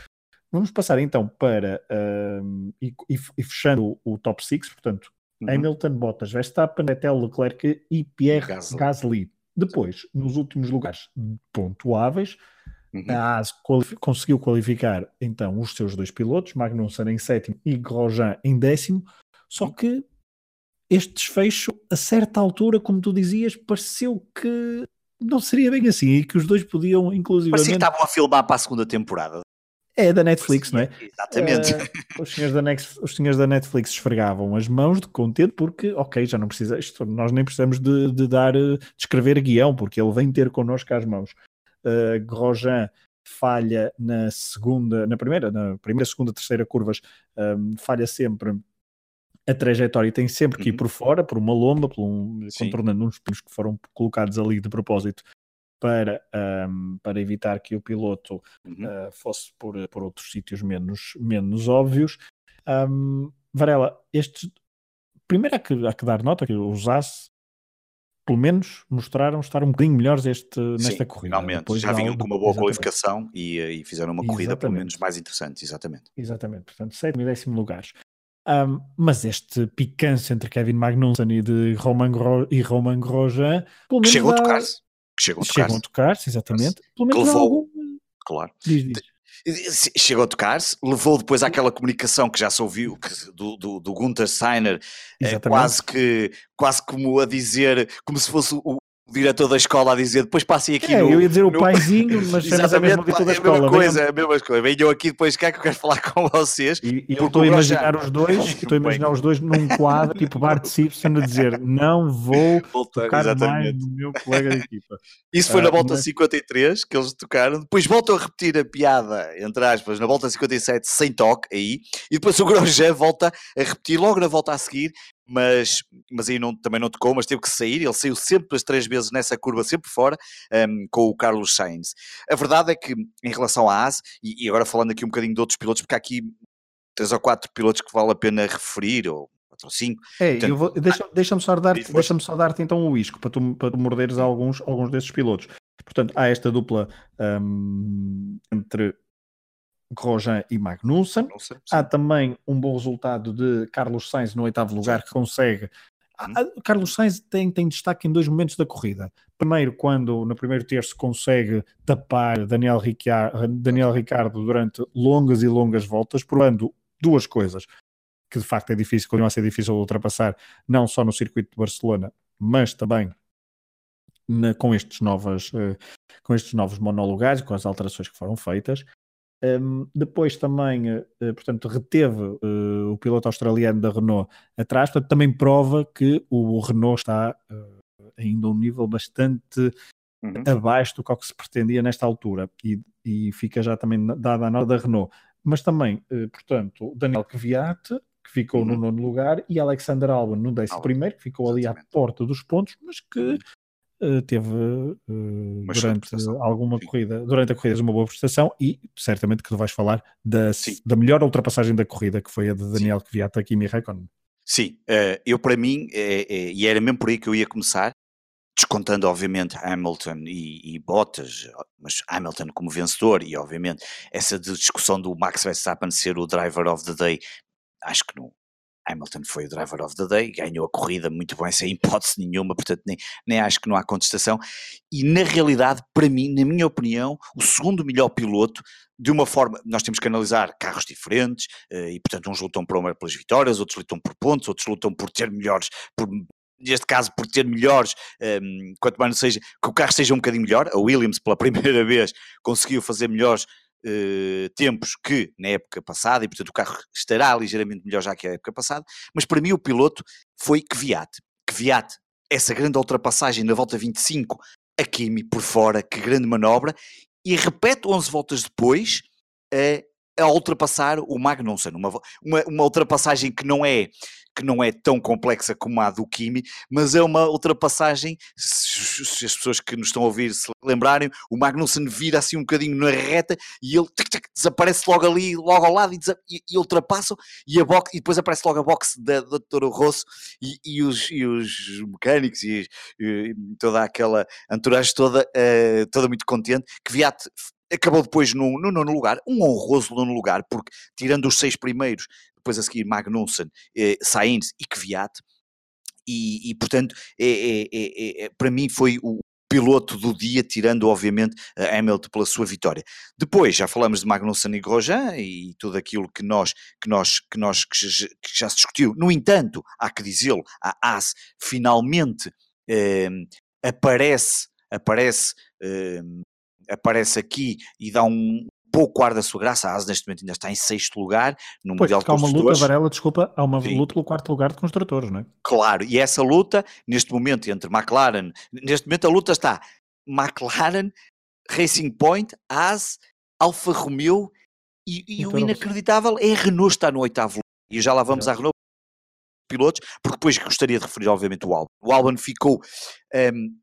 Vamos passar então para uh, e, e, fechando o, o top 6, portanto, uhum. Hamilton, Bottas, Verstappen, Vettel, Leclerc e Pierre Gasly. Gasly. Depois, nos últimos lugares pontuáveis, uhum. a AS qualifi conseguiu qualificar então os seus dois pilotos, Magnussen em sétimo e Grosjean em décimo, só uhum. que este desfecho, a certa altura, como tu dizias, pareceu que não seria bem assim e que os dois podiam, inclusive. Parecia que estavam a filmar para a segunda temporada. É da Netflix, não é? Exatamente. Uh, os, senhores da Nex, os senhores da Netflix esfregavam as mãos de contente porque, ok, já não precisa, isto, nós nem precisamos de, de dar, de escrever guião, porque ele vem ter connosco às mãos. Uh, Grosjean falha na segunda, na primeira, na primeira, segunda, terceira curvas, um, falha sempre a trajetória tem sempre que ir uhum. por fora, por uma lomba, por um, contornando uns pinos que foram colocados ali de propósito para, um, para evitar que o piloto uhum. uh, fosse por, por outros sítios menos, menos óbvios. Um, Varela, estes. Primeiro há que, há que dar nota que os AS pelo menos mostraram estar um bocadinho melhores este, nesta Sim, corrida. finalmente. Depois Já vinham com uma boa exatamente. qualificação e, eh, e fizeram uma corrida pelo Exatamente. menos mais interessante, exatamente. Exatamente, portanto, sétimo e décimo lugares. Ahm, mas este picância entre Kevin Magnussen e, de Roman Gro e Roman Grosjean, pelo menos chegam a tocar-se. Que chegam a chegam a tocar-se, exatamente. Pelo menos levou- algum. claro. Diz, diz. Chegou a tocar-se, levou depois àquela comunicação que já se ouviu do, do, do Gunther Steiner, eh, Exatamente. quase que quase como a dizer, como se fosse o, o diretor da escola a dizer, depois passem aqui É, no, eu ia dizer o no- paizinho, mas é virtude da é a mesma coisa, é a mesma coisa. Venham aqui depois, é que eu quero falar com vocês? E, e eu estou a imaginar os dois, estou a imaginar os dois num quadro, tipo Bart Simpson, a dizer: Não vou Volta, tocar mais exatamente. no meu colega de equipa. Isso foi na Ah, volta mas- 53 que eles tocaram, depois voltam a repetir a piada, entre aspas, na volta 57 sem toque aí, e depois o Grosjean volta a repetir logo na volta a seguir, mas, mas aí não, também não tocou, mas teve que sair, ele saiu sempre as três vezes nessa curva, sempre fora, um, com o Carlos Sainz. A verdade é que em relação à AS, e, e agora falando aqui um bocadinho de outros pilotos, porque há aqui três ou quatro pilotos que vale a pena referir, ou quatro ou cinco, É, Portanto, eu vou- deixa- deixa-me só dar-te deixa só dar então o isco para tu, para tu morderes alguns, alguns desses pilotos. Portanto, há esta dupla hum, entre Grosjean e Magnussen. sei, Há também um bom resultado de Carlos Sainz no oitavo lugar que consegue. Ah, Carlos Sainz tem, tem destaque em dois momentos da corrida. Primeiro, quando no primeiro terço consegue tapar Daniel, Ricciar- Daniel Ricardo durante longas e longas voltas, provando duas coisas que de facto é difícil, continua a ser difícil de ultrapassar, não só no circuito de Barcelona, mas também na- com, estes novas, eh, com estes novos monolugares, com as alterações que foram feitas. Um, depois também, eh, portanto, reteve eh, o piloto australiano da Renault atrás, portanto, também prova que o Renault está eh, ainda a um nível bastante Uhum. abaixo do que, se pretendia nesta altura e, e fica já também dada a nota da Renault. Mas também, portanto, Daniel Kvyat, que ficou no Uhum. nono lugar, e Alexander Albon no décimo primeiro, que ficou ali à Exatamente. porta dos pontos, mas que Uhum. Teve eh, durante alguma Sim. corrida, durante a corrida uma boa prestação e certamente que tu vais falar da, Sim. da melhor ultrapassagem da corrida, que foi a de Daniel Kvyat a Kimi Raikkonen. Sim, eh, eu para mim, eh, eh, e era mesmo por aí que eu ia começar, descontando obviamente Hamilton e, e Bottas, mas Hamilton como vencedor e obviamente essa discussão do Max Verstappen ser o driver of the day, acho que não. Hamilton foi o driver of the day, ganhou a corrida muito bem, sem hipótese nenhuma, portanto nem, nem acho que não há contestação. E na realidade, para mim, na minha opinião, o segundo melhor piloto, de uma forma, nós temos que analisar carros diferentes, eh, e portanto uns lutam por pelas vitórias, outros lutam por pontos, outros lutam por ter melhores, por, neste caso por ter melhores, um, quanto mais não seja, que o carro seja um bocadinho melhor, a Williams pela primeira vez conseguiu fazer melhores eh, tempos que na época passada, e portanto o carro estará ligeiramente melhor já que a época passada, mas para mim o piloto foi Kvyat, Kvyat, essa grande ultrapassagem na volta 25, a Kimi por fora, que grande manobra, e repete 11 voltas depois, eh, a ultrapassar o Magnussen, uma, uma, uma ultrapassagem que não é que não é tão complexa como a do Kimi, mas é uma ultrapassagem, se, se as pessoas que nos estão a ouvir se lembrarem, o Magnussen vira assim um bocadinho na reta e ele tic, tic, desaparece logo ali, logo ao lado e, e, e ultrapassam e, a box, e depois aparece logo a box da, da Toro Rosso e, e, os, e os mecânicos e, e toda aquela entourage toda, uh, toda muito contente, que Viat acabou depois no, no nono lugar, um honroso nono lugar, porque tirando os seis primeiros, depois a seguir Magnussen, eh, Sainz e Kvyat, e, e portanto, é, é, é, para mim foi o piloto do dia, tirando obviamente a Hamilton pela sua vitória. Depois já falamos de Magnussen e Grosjean e tudo aquilo que nós que nós que nós que já, que já se discutiu. No entanto, há que dizê-lo, a AS finalmente eh, aparece aparece eh, aparece aqui e dá um pouco ar da sua graça. A AS neste momento ainda está em sexto lugar no pois, Mundial de há uma Construtores. luta, Varela, desculpa, há uma Sim. luta pelo quarto lugar de construtores, não é? Claro, e essa luta, neste momento, entre McLaren, neste momento a luta está McLaren, Racing Point, AS, Alfa Romeo e, e o inacreditável é a Renault está no oitavo lugar. E já lá vamos à Renault pilotos, porque depois gostaria de referir obviamente o Albon. O Albon ficou um,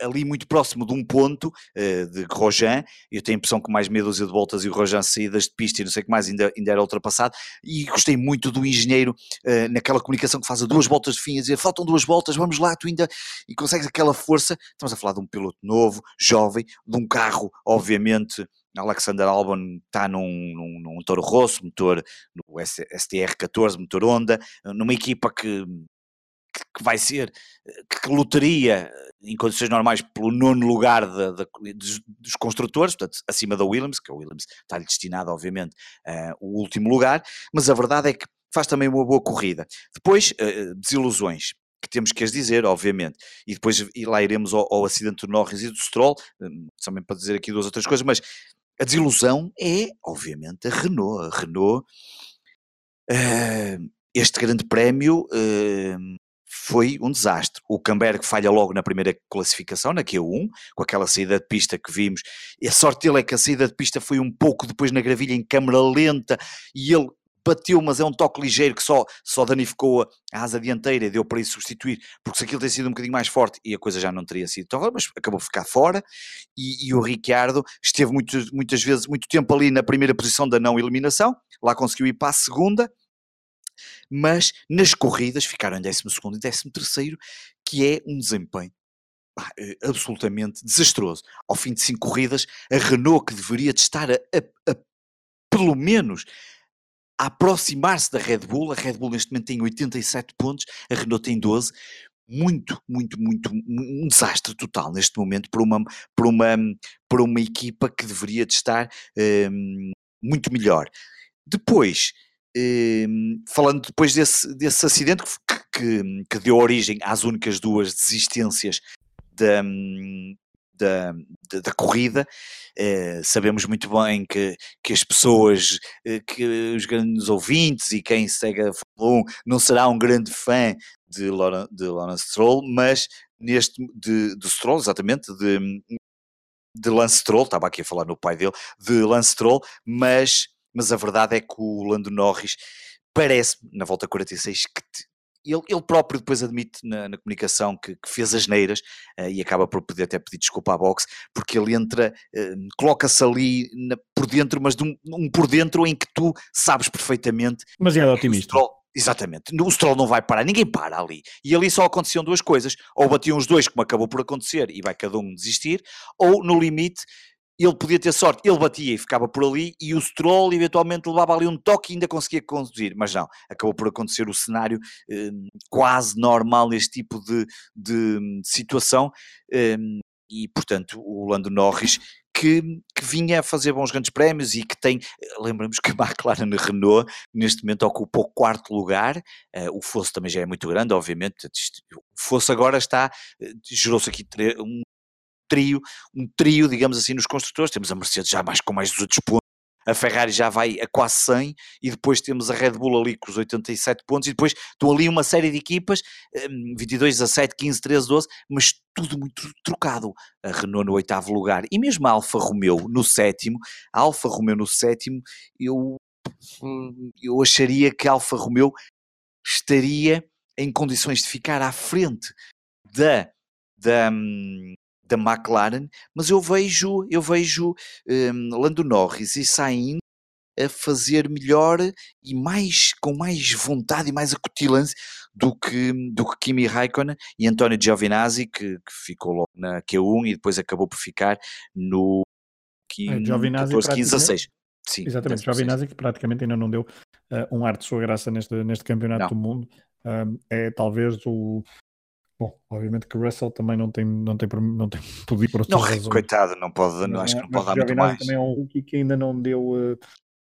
ali muito próximo de um ponto uh, de Rojan, eu tenho a impressão que mais meia dúzia de voltas e o Rojan saídas de pista e não sei o que mais ainda, ainda era ultrapassado, e gostei muito do engenheiro uh, naquela comunicação que faz a duas voltas de fim, a dizer faltam duas voltas, vamos lá, tu ainda, e consegues aquela força, estamos a falar de um piloto novo, jovem, de um carro, obviamente, Alexander Albon está num, num, num Toro Rosso, motor no STR14, motor Honda, numa equipa que que vai ser, que lutaria em condições normais pelo nono lugar de, de, dos, dos, construtores, portanto, acima da Williams, que a Williams está-lhe destinado, obviamente, uh, o último lugar, mas a verdade é que faz também uma boa corrida. Depois, uh, desilusões, que temos que as dizer, obviamente, e depois e lá iremos ao, ao acidente do Norris e do Stroll, um, também para dizer aqui duas outras coisas, mas a desilusão é, obviamente, a Renault. A Renault, uh, este grande prémio uh, foi um desastre. O Camberg falha logo na primeira classificação, na Q1, com aquela saída de pista que vimos. E a sorte dele é que a saída de pista foi um pouco depois na gravilha em câmara lenta e ele bateu, mas é um toque ligeiro que só, só danificou a asa dianteira e deu para isso substituir, porque se aquilo tem sido um bocadinho mais forte e a coisa já não teria sido tão mas acabou por ficar fora e, e o Ricciardo esteve muito, muitas vezes, muito tempo ali na primeira posição da não eliminação, lá conseguiu ir para a segunda, mas nas corridas ficaram em 12 e 13, que é um desempenho eh, absolutamente desastroso. Ao fim de cinco corridas, a Renault, que deveria estar a, a, a pelo menos a aproximar-se da Red Bull, a Red Bull neste momento tem 87 pontos, a Renault tem 12, muito, muito, muito, um desastre total neste momento para uma, para uma, para uma equipa que deveria estar um, muito melhor. Depois, falando depois desse, desse acidente que, que, que, deu origem às únicas duas desistências da, hum, da, da, da corrida, eh, sabemos muito bem que, que as pessoas, eh, que os grandes ouvintes e quem segue a Fórmula 1 não será um grande fã de, de Lawrence Stroll, mas neste, de, de Stroll, exatamente, de, de Lance Stroll, estava aqui a falar no pai dele, de Lance Stroll, mas, mas a verdade é que o Lando Norris parece, na volta 46, que ele, ele próprio depois admite na, na comunicação que, que, fez as neiras uh, e acaba por poder até pedir desculpa à boxe, porque ele entra, uh, coloca-se ali na, por dentro, mas de um, um, por dentro em que tu sabes perfeitamente. Mas é otimista. Exatamente, o Stroll não vai parar, ninguém para ali. E ali só aconteciam duas coisas: ou batiam os dois, como acabou por acontecer, e vai cada um desistir, ou no limite ele podia ter sorte, ele batia e ficava por ali, e o Stroll eventualmente levava ali um toque e ainda conseguia conduzir, mas não, acabou por acontecer o cenário eh, quase normal neste tipo de, de, de situação, eh, e portanto o Lando Norris que, que, vinha a fazer bons grandes prémios e que tem, lembramos que a McLaren Renault neste momento ocupa o quarto lugar, uh, o fosso também já é muito grande, obviamente, o fosso agora está, uh, gerou-se aqui um trio, um trio, digamos assim, nos construtores. Temos a Mercedes já mais com mais 200 pontos, a Ferrari já vai a quase 100 e depois temos a Red Bull ali com os 87 pontos e depois estão ali uma série de equipas, 22, 17, 15, 13, 12, mas tudo muito trocado. A Renault no oitavo lugar e mesmo a Alfa Romeo no sétimo, a Alfa Romeo no sétimo, eu, eu acharia que a Alfa Romeo estaria em condições de ficar à frente da, da, hum, da McLaren, mas eu vejo, eu vejo um, Lando Norris e Sainz a fazer melhor e mais com mais vontade e mais acutilância do que, do que Kimi Raikkonen e António Giovinazzi, que, que, ficou logo na Q1 e depois acabou por ficar no, é, Giovinazzi 14, 15, 16. Sim, Exatamente, Giovinazzi que praticamente ainda não deu uh, um ar de sua graça neste, neste campeonato não. do mundo. Um, é talvez o, Bom, obviamente que o Russell também não tem, não tem, não tem poder outras não, razões. Coitado, não pode, não, acho que não pode dar muito mais. também é um rookie que ainda não deu uh,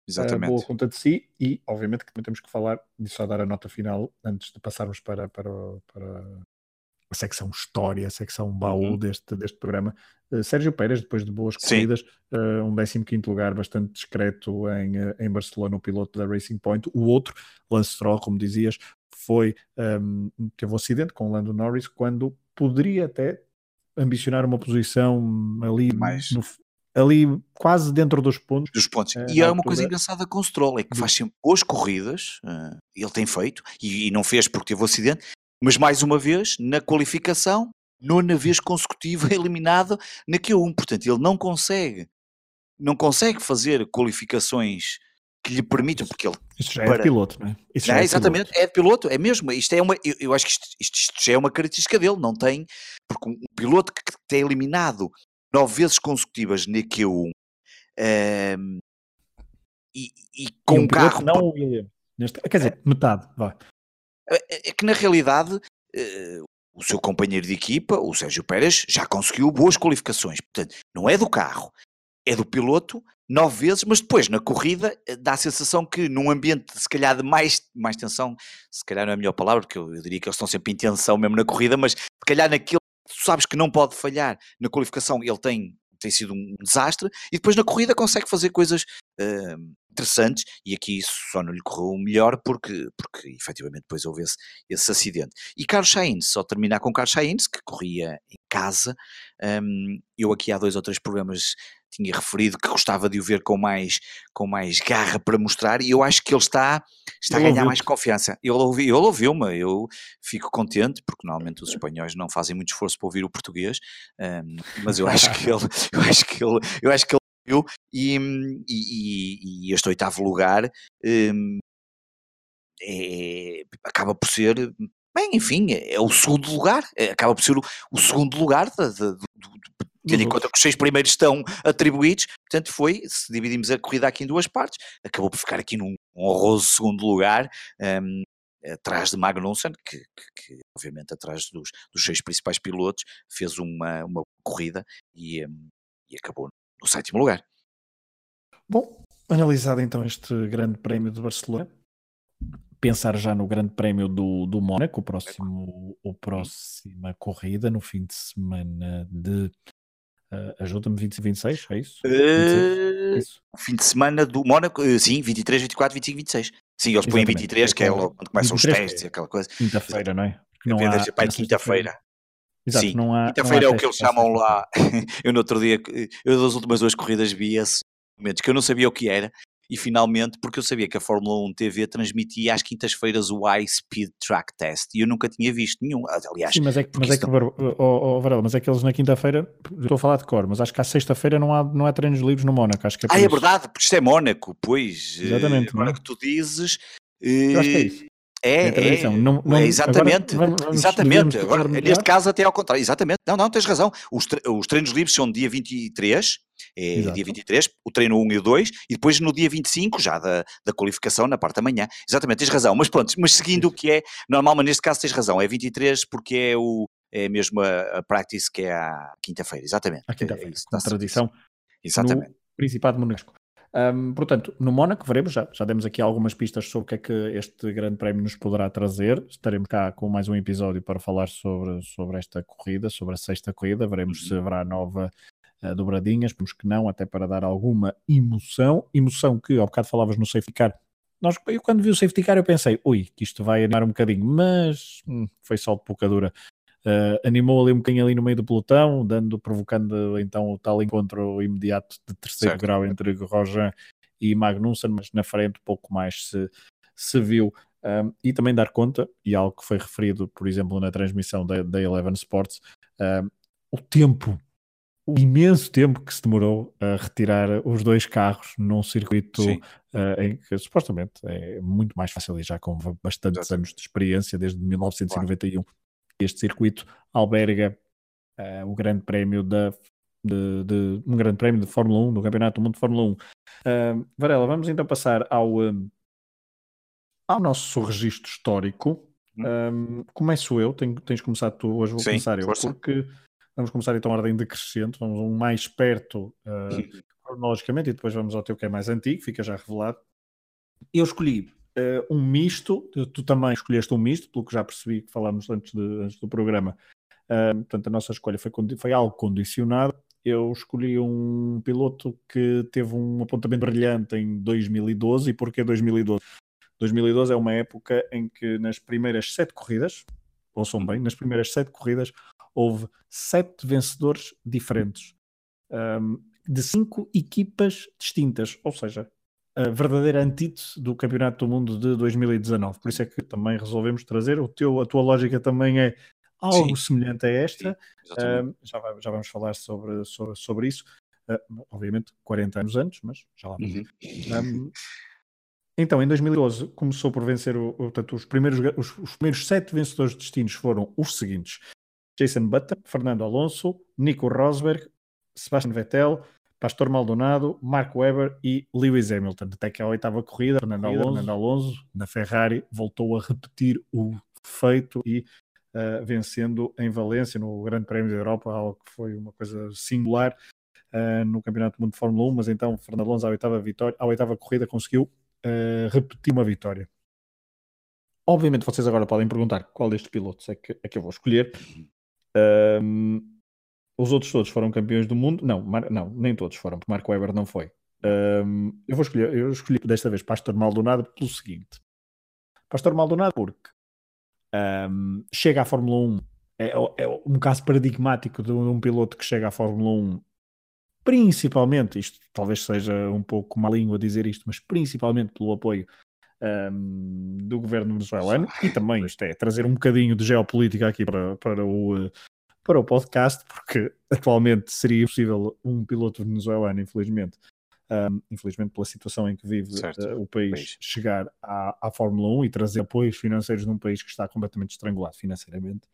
Exatamente. boa conta de si e obviamente que também temos que falar de só dar a nota final antes de passarmos para, para, para a secção história, a secção baú uhum. deste, deste programa. Uh, Sérgio Pérez, depois de boas corridas, uh, um 15 lugar bastante discreto em, em Barcelona, o piloto da Racing Point. O outro, Lance Stroll, como dizias, foi um, teve um acidente com o Lando Norris quando poderia até ambicionar uma posição ali Mais. No, ali quase dentro dos pontos. Dos pontos. Uh, e é uma coisa engraçada com o Stroll, é que faz sempre boas corridas, uh, ele tem feito, e, e, não fez porque teve o um acidente, mas mais uma vez, na qualificação, nona vez consecutiva eliminado na Q1. Portanto, ele não consegue, não consegue fazer qualificações que lhe permitam, porque ele. Isto já é de piloto, não é? Já é, exatamente, piloto. é de piloto, é mesmo. Isto é uma, eu, eu acho que isto, isto, isto, já é uma característica dele, não tem, porque um piloto que tem eliminado nove vezes consecutivas na Q1 um, ehm, e, e, com e um, carro. Não o William. Neste, quer dizer, metade, vai. É, é, é que na realidade uh, o seu companheiro de equipa, o Sérgio Pérez, já conseguiu boas qualificações. Portanto, não é do carro, é do piloto nove vezes, mas depois na corrida eh, dá a sensação que num ambiente se calhar de mais, mais tensão, se calhar não é a melhor palavra, porque eu, eu diria que eles estão sempre em tensão mesmo na corrida, mas se calhar naquilo tu sabes que não pode falhar na qualificação, ele tem, tem sido um desastre, e depois na corrida consegue fazer coisas uh, interessantes, e aqui isso só não lhe correu melhor porque, porque efetivamente depois houve esse, esse acidente. E Carlos Sainz, só terminar com Carlos Sainz, que corria em casa, um, eu aqui há dois ou três programas tinha referido que gostava de o ver com mais, com mais garra para mostrar, e eu acho que ele está, está a ganhar mais confiança. Ele, ouvi, ele ouviu-me, eu fico contente, porque normalmente os espanhóis não fazem muito esforço para ouvir o português, um, mas eu acho que ele, eu acho que ele, eu acho que ele ouviu, e, e, e este oitavo lugar um, é, acaba por ser bem, enfim, é o segundo lugar, é, acaba por ser o, o segundo lugar de, de, de, tendo em conta que os seis primeiros estão atribuídos, portanto foi, se dividimos a corrida aqui em duas partes, acabou por ficar aqui num honroso segundo lugar, um, atrás de Magnussen, que, que, que, obviamente atrás dos, dos seis principais pilotos, fez uma, uma corrida e, um, e acabou no sétimo lugar. Bom, analisado então este grande prémio de Barcelona, pensar já no grande prémio do, do Mónaco, o próximo, o próxima corrida no fim de semana de Uh, Ajuda-me 20 e 26, é isso? Uh, 26, é isso? Fim de semana do Mónaco, uh, sim, 23, 24, 25, 26. Sim, eles põem 23, que é logo quando começam 23, os testes e aquela coisa. Quinta-feira, não é? não há, para quinta-feira. Exato, sim, não há. Quinta-feira é o que eles chamam lá. eu no outro dia, eu das últimas duas corridas vi esse momentos que eu não sabia o que era e finalmente, porque eu sabia que a Fórmula 1 TV transmitia às quintas-feiras o High Speed Track Test e eu nunca tinha visto nenhum. Aliás, Sim, mas é que, mas é que, oh, oh, Varela, mas é que eles na quinta-feira, estou a falar de cor, mas acho que à sexta-feira não há, não há treinos livres no Mónaco. Acho que é ah, é verdade, porque isto é Mónaco, pois. Exatamente. Agora é? que tu dizes. Eu acho que é isso. É, é, não, não, é exatamente, agora, vamos, exatamente. Agora, neste caso até ao contrário, exatamente. Não, não, tens razão. Os, os treinos livres são dia 23, é Exato. dia 23, o treino 1 e o 2, e depois no dia 25, já da, da qualificação, na parte da manhã. Exatamente, tens razão. Mas pronto, mas seguindo o que é normal, mas neste caso tens razão, é 23 porque é o é mesmo a, a practice que é à quinta-feira, exatamente. À quinta-feira, é, tradição. Exatamente. Principado Monesco. Um, portanto, no Mónaco veremos, já, já demos aqui algumas pistas sobre o que é que este grande prémio nos poderá trazer. Estaremos cá com mais um episódio para falar sobre, sobre esta corrida, sobre a sexta corrida. Veremos uhum. se haverá nova uh, dobradinha, esperemos que não, até para dar alguma emoção. Emoção que, ao bocado falavas no safety car, nós, eu quando vi o safety car eu pensei, ui, que isto vai animar um bocadinho, mas hum, foi só de pouca dura. Uh, animou ali um bocadinho ali no meio do pelotão, dando, provocando então o tal encontro imediato de terceiro certo. grau entre Rojan e Magnussen, mas na frente pouco mais se, se viu. Um, e também dar conta, e algo que foi referido, por exemplo, na transmissão da, da Eleven Sports, um, o tempo, o imenso tempo que se demorou a retirar os dois carros num circuito uh, em que supostamente é muito mais fácil e já com bastantes Exato. anos de experiência, desde 1991. Claro este circuito alberga uh, o grande prémio da de, de, um grande prémio de Fórmula 1, do Campeonato do Mundo de Fórmula 1. Uh, eh, Varela, vamos então passar ao, um, ao nosso registro histórico. Um, começo eu, tenho, tens começado tu, hoje vou Sim, começar eu, força. porque vamos começar então a ordem decrescente, vamos um mais perto uh, cronologicamente e depois vamos ao teu que é mais antigo, fica já revelado. Eu escolhi uh, um misto, tu também escolheste um misto, pelo que já percebi que falámos antes, de, antes do programa. Uh, portanto, a nossa escolha foi, foi algo condicionado. Eu escolhi um piloto que teve um apontamento brilhante em 2012. E porquê 2012? 2012 é uma época em que nas primeiras sete corridas, ouçam bem, nas primeiras sete corridas houve sete vencedores diferentes um, de cinco equipas distintas, ou seja, a verdadeira antítese do Campeonato do Mundo de 2019. Por isso é que também resolvemos trazer. O teu, a tua lógica também é algo Sim. semelhante a esta. Sim, já, vai, já, vamos falar sobre, sobre, sobre isso. Uh, obviamente 40 anos antes, mas já lá vamos. Uhum. Um, então, em 2012, começou por vencer o, o portanto, os primeiros, os, os, primeiros sete vencedores de destinos foram os seguintes: Jason Button, Fernando Alonso, Nico Rosberg, Sebastian Vettel, Pastor Maldonado, Mark Webber e Lewis Hamilton. Até que a oitava corrida, Fernando Alonso, Fernando Alonso na Ferrari, voltou a repetir o feito e uh, vencendo em Valência, no Grande Prémio da Europa, algo que foi uma coisa singular uh, no Campeonato do Mundo de Fórmula 1. Mas então, Fernando Alonso, à oitava, vitória, à oitava corrida, conseguiu uh, repetir uma vitória. Obviamente, vocês agora podem perguntar qual destes pilotos é que, é que eu vou escolher. Um, os outros todos foram campeões do mundo. Não, Mar... não, nem todos foram, porque Marco Weber não foi. Um, eu vou escolher, eu escolhi desta vez Pastor Maldonado pelo seguinte: Pastor Maldonado, porque um, chega à Fórmula 1, é, é, um caso paradigmático de um, piloto que chega à Fórmula 1 principalmente, isto talvez seja um pouco má língua dizer isto, mas principalmente pelo apoio um, do governo venezuelano e também isto é trazer um bocadinho de geopolítica aqui para, para, o, para o podcast, porque atualmente seria possível um piloto venezuelano, infelizmente, um, infelizmente pela situação em que vive uh, o país, país, chegar à, à Fórmula 1 e trazer apoios financeiros num país que está completamente estrangulado financeiramente.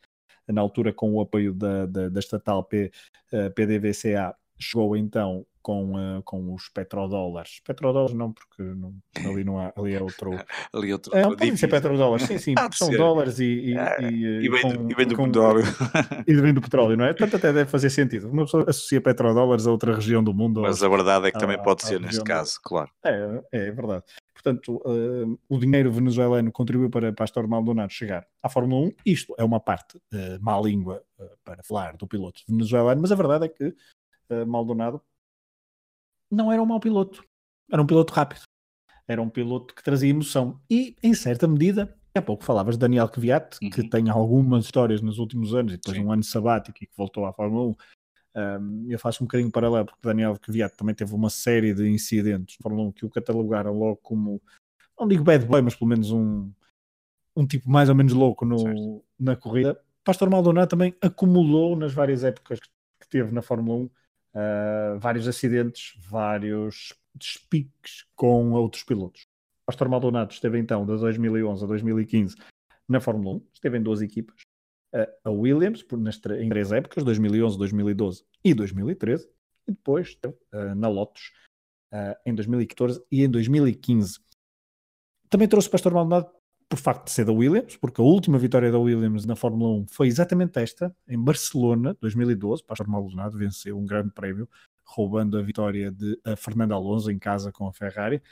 Na altura, com o apoio da, da, da estatal P, uh, PDVCA, chegou então com, uh, com os petrodólares. Petrodólares não, porque não, ali não há, ali é outro. ali é outro. É, podem ser petrodólares, sim, sim, são ser. dólares e. E, ah, e, e, vem, com, e vem do com, petróleo. E vem do petróleo, não é? Portanto, até deve fazer sentido. Uma pessoa associa petrodólares a outra região do mundo. Mas a verdade é que também pode ser neste caso, claro. É, é verdade. Portanto, uh, o dinheiro venezuelano contribuiu para Pastor Maldonado chegar à Fórmula 1. Isto é uma parte uh, má língua uh, para falar do piloto venezuelano, mas a verdade é que Maldonado não era um mau piloto. Era um piloto rápido. Era um piloto que trazia emoção. E, em certa medida, há pouco falavas de Daniel Kvyat, uhum. que tem algumas histórias nos últimos anos, e depois Sim. um ano sabático e que voltou à Fórmula 1. Um, eu faço um bocadinho paralelo, porque Daniel Kvyat também teve uma série de incidentes na Fórmula 1 que o catalogaram logo como, não digo bad boy, mas pelo menos um, um tipo mais ou menos louco no, na corrida. Pastor Maldonado também acumulou nas várias épocas que teve na Fórmula 1 uh, vários acidentes, vários despiques com outros pilotos. Pastor Maldonado esteve então de 2011 a 2015 na Fórmula 1, esteve em duas equipas, uh, a Williams nas, em três épocas, 2011, 2012 e 2013, e depois esteve uh, na Lotus em 2014 e em 2015. Também trouxe Pastor Maldonado por facto de ser da Williams, porque a última vitória da Williams na Fórmula 1 foi exatamente esta, em Barcelona, 2012. Pastor Maldonado venceu um grande prémio, roubando a vitória de Fernando Alonso em casa com a Ferrari.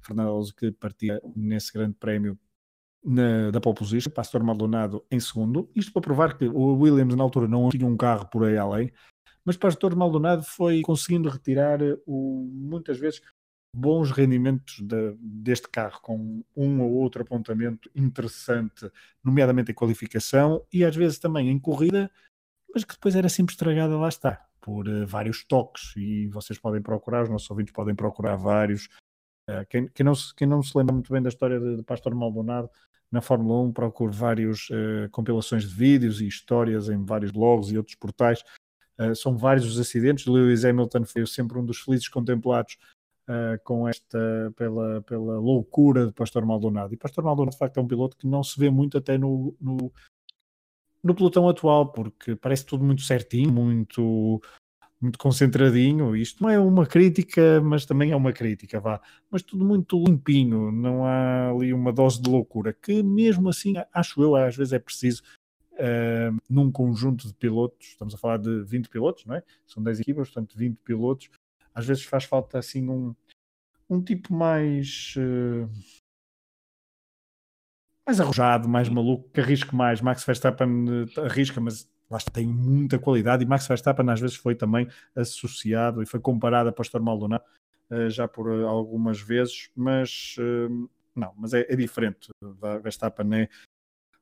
Fernando Alonso que partia nesse grande prémio na, da pole position, Pastor Maldonado em segundo. Isto para provar que o Williams na altura não tinha um carro por aí além, mas Pastor Maldonado foi conseguindo retirar o, muitas vezes bons rendimentos de, deste carro, com um ou outro apontamento interessante, nomeadamente em qualificação e às vezes também em corrida, mas que depois era sempre estragada, lá está, por uh, vários toques. E vocês podem procurar, os nossos ouvintes podem procurar vários. Uh, quem, quem, não se, quem não se lembra muito bem da história de, de Pastor Maldonado, na Fórmula 1 procure várias uh, compilações de vídeos e histórias em vários blogs e outros portais. São vários os acidentes. Lewis Hamilton foi sempre um dos felizes contemplados uh, com esta, pela, pela loucura de Pastor Maldonado. E Pastor Maldonado, de facto, é um piloto que não se vê muito até no, no, no pelotão atual, porque parece tudo muito certinho, muito muito concentradinho. Isto não é uma crítica, mas também é uma crítica, vá. Mas tudo muito limpinho, não há ali uma dose de loucura, que mesmo assim, acho eu, às vezes é preciso. Uh, num conjunto de pilotos, estamos a falar de 20 pilotos, não é? São 10 equipas, portanto 20 pilotos, às vezes faz falta assim um, um tipo mais uh, mais arrojado, mais maluco, que arrisque mais. Max Verstappen uh, arrisca, mas lá está, tem muita qualidade e Max Verstappen às vezes foi também associado e foi comparado a Pastor Maldonado uh, já por algumas vezes, mas não, mas é, é, diferente. Verstappen é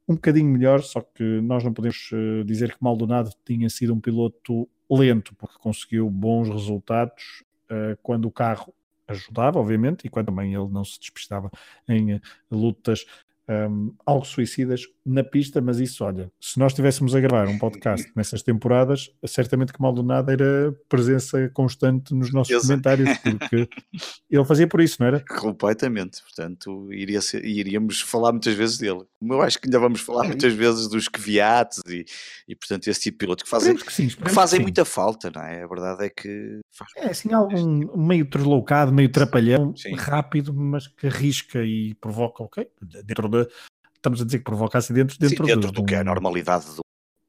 um bocadinho melhor, só que nós não podemos dizer que Maldonado tinha sido um piloto lento, porque conseguiu bons resultados uh, quando o carro ajudava, obviamente, e quando também ele não se despistava em uh, lutas um, ehm, algo suicidas, na pista, mas isso, olha, se nós estivéssemos a gravar um podcast nessas temporadas, certamente que Maldonado era presença constante nos nossos Exato. comentários, porque ele fazia por isso, não era? Completamente, portanto, iria ser, iríamos falar muitas vezes dele. Eu acho que ainda vamos falar muitas vezes dos Kvyats e, e, portanto, esse tipo de pilotos que fazem, que sim, que fazem que muita falta, não é? A verdade é que... É, assim, algum meio deslocado, meio trapalhão, sim. rápido, mas que arrisca e provoca, ok, dentro da estamos a dizer que provoca acidentes dentro, Sim, dentro do, do, que é a normalidade do...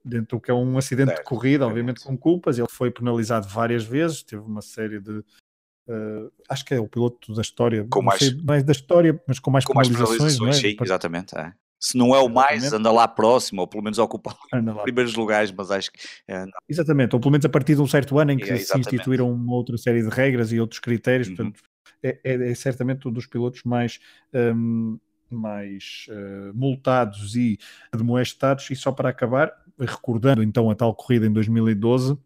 dentro do que é um acidente de corrida, obviamente com culpas, ele foi penalizado várias vezes, teve uma série de uh, acho que é o piloto da história, com mais, sei, mais da história, mas com mais com penalizações, mais penalizações é? sim, exatamente, é. Se não é o mais, Exatamente. anda lá próximo, ou pelo menos ocupa os primeiros lugares, mas acho que. É, Exatamente, ou pelo menos a partir de um certo ano em que é, se instituíram uma outra série de regras e outros critérios, uhum. portanto, é, é, é, certamente um dos pilotos mais um, mais uh, multados e demoestados. E só para acabar, recordando então a tal corrida em 2012,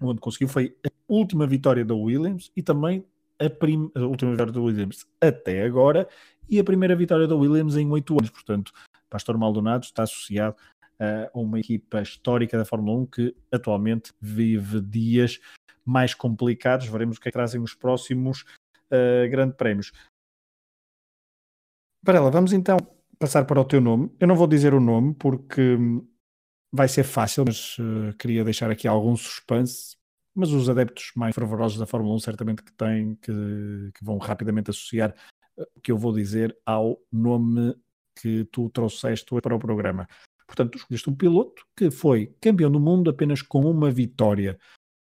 onde conseguiu foi a última vitória da Williams e também a, prim... a última vitória da Williams até agora e a primeira vitória da Williams em oito anos. Portanto, Pastor Maldonado está associado a uma equipa histórica da Fórmula 1 que atualmente vive dias mais complicados. Veremos o que é que trazem os próximos uh, grandes prémios. Varela, vamos então passar para o teu nome. Eu não vou dizer o nome porque vai ser fácil, mas uh, queria deixar aqui algum suspense. Mas os adeptos mais fervorosos da Fórmula 1 certamente que têm, que, que vão rapidamente associar eh, o que eu vou dizer ao nome que tu trouxeste para o programa. Portanto, tu escolheste um piloto que foi campeão do mundo apenas com uma vitória.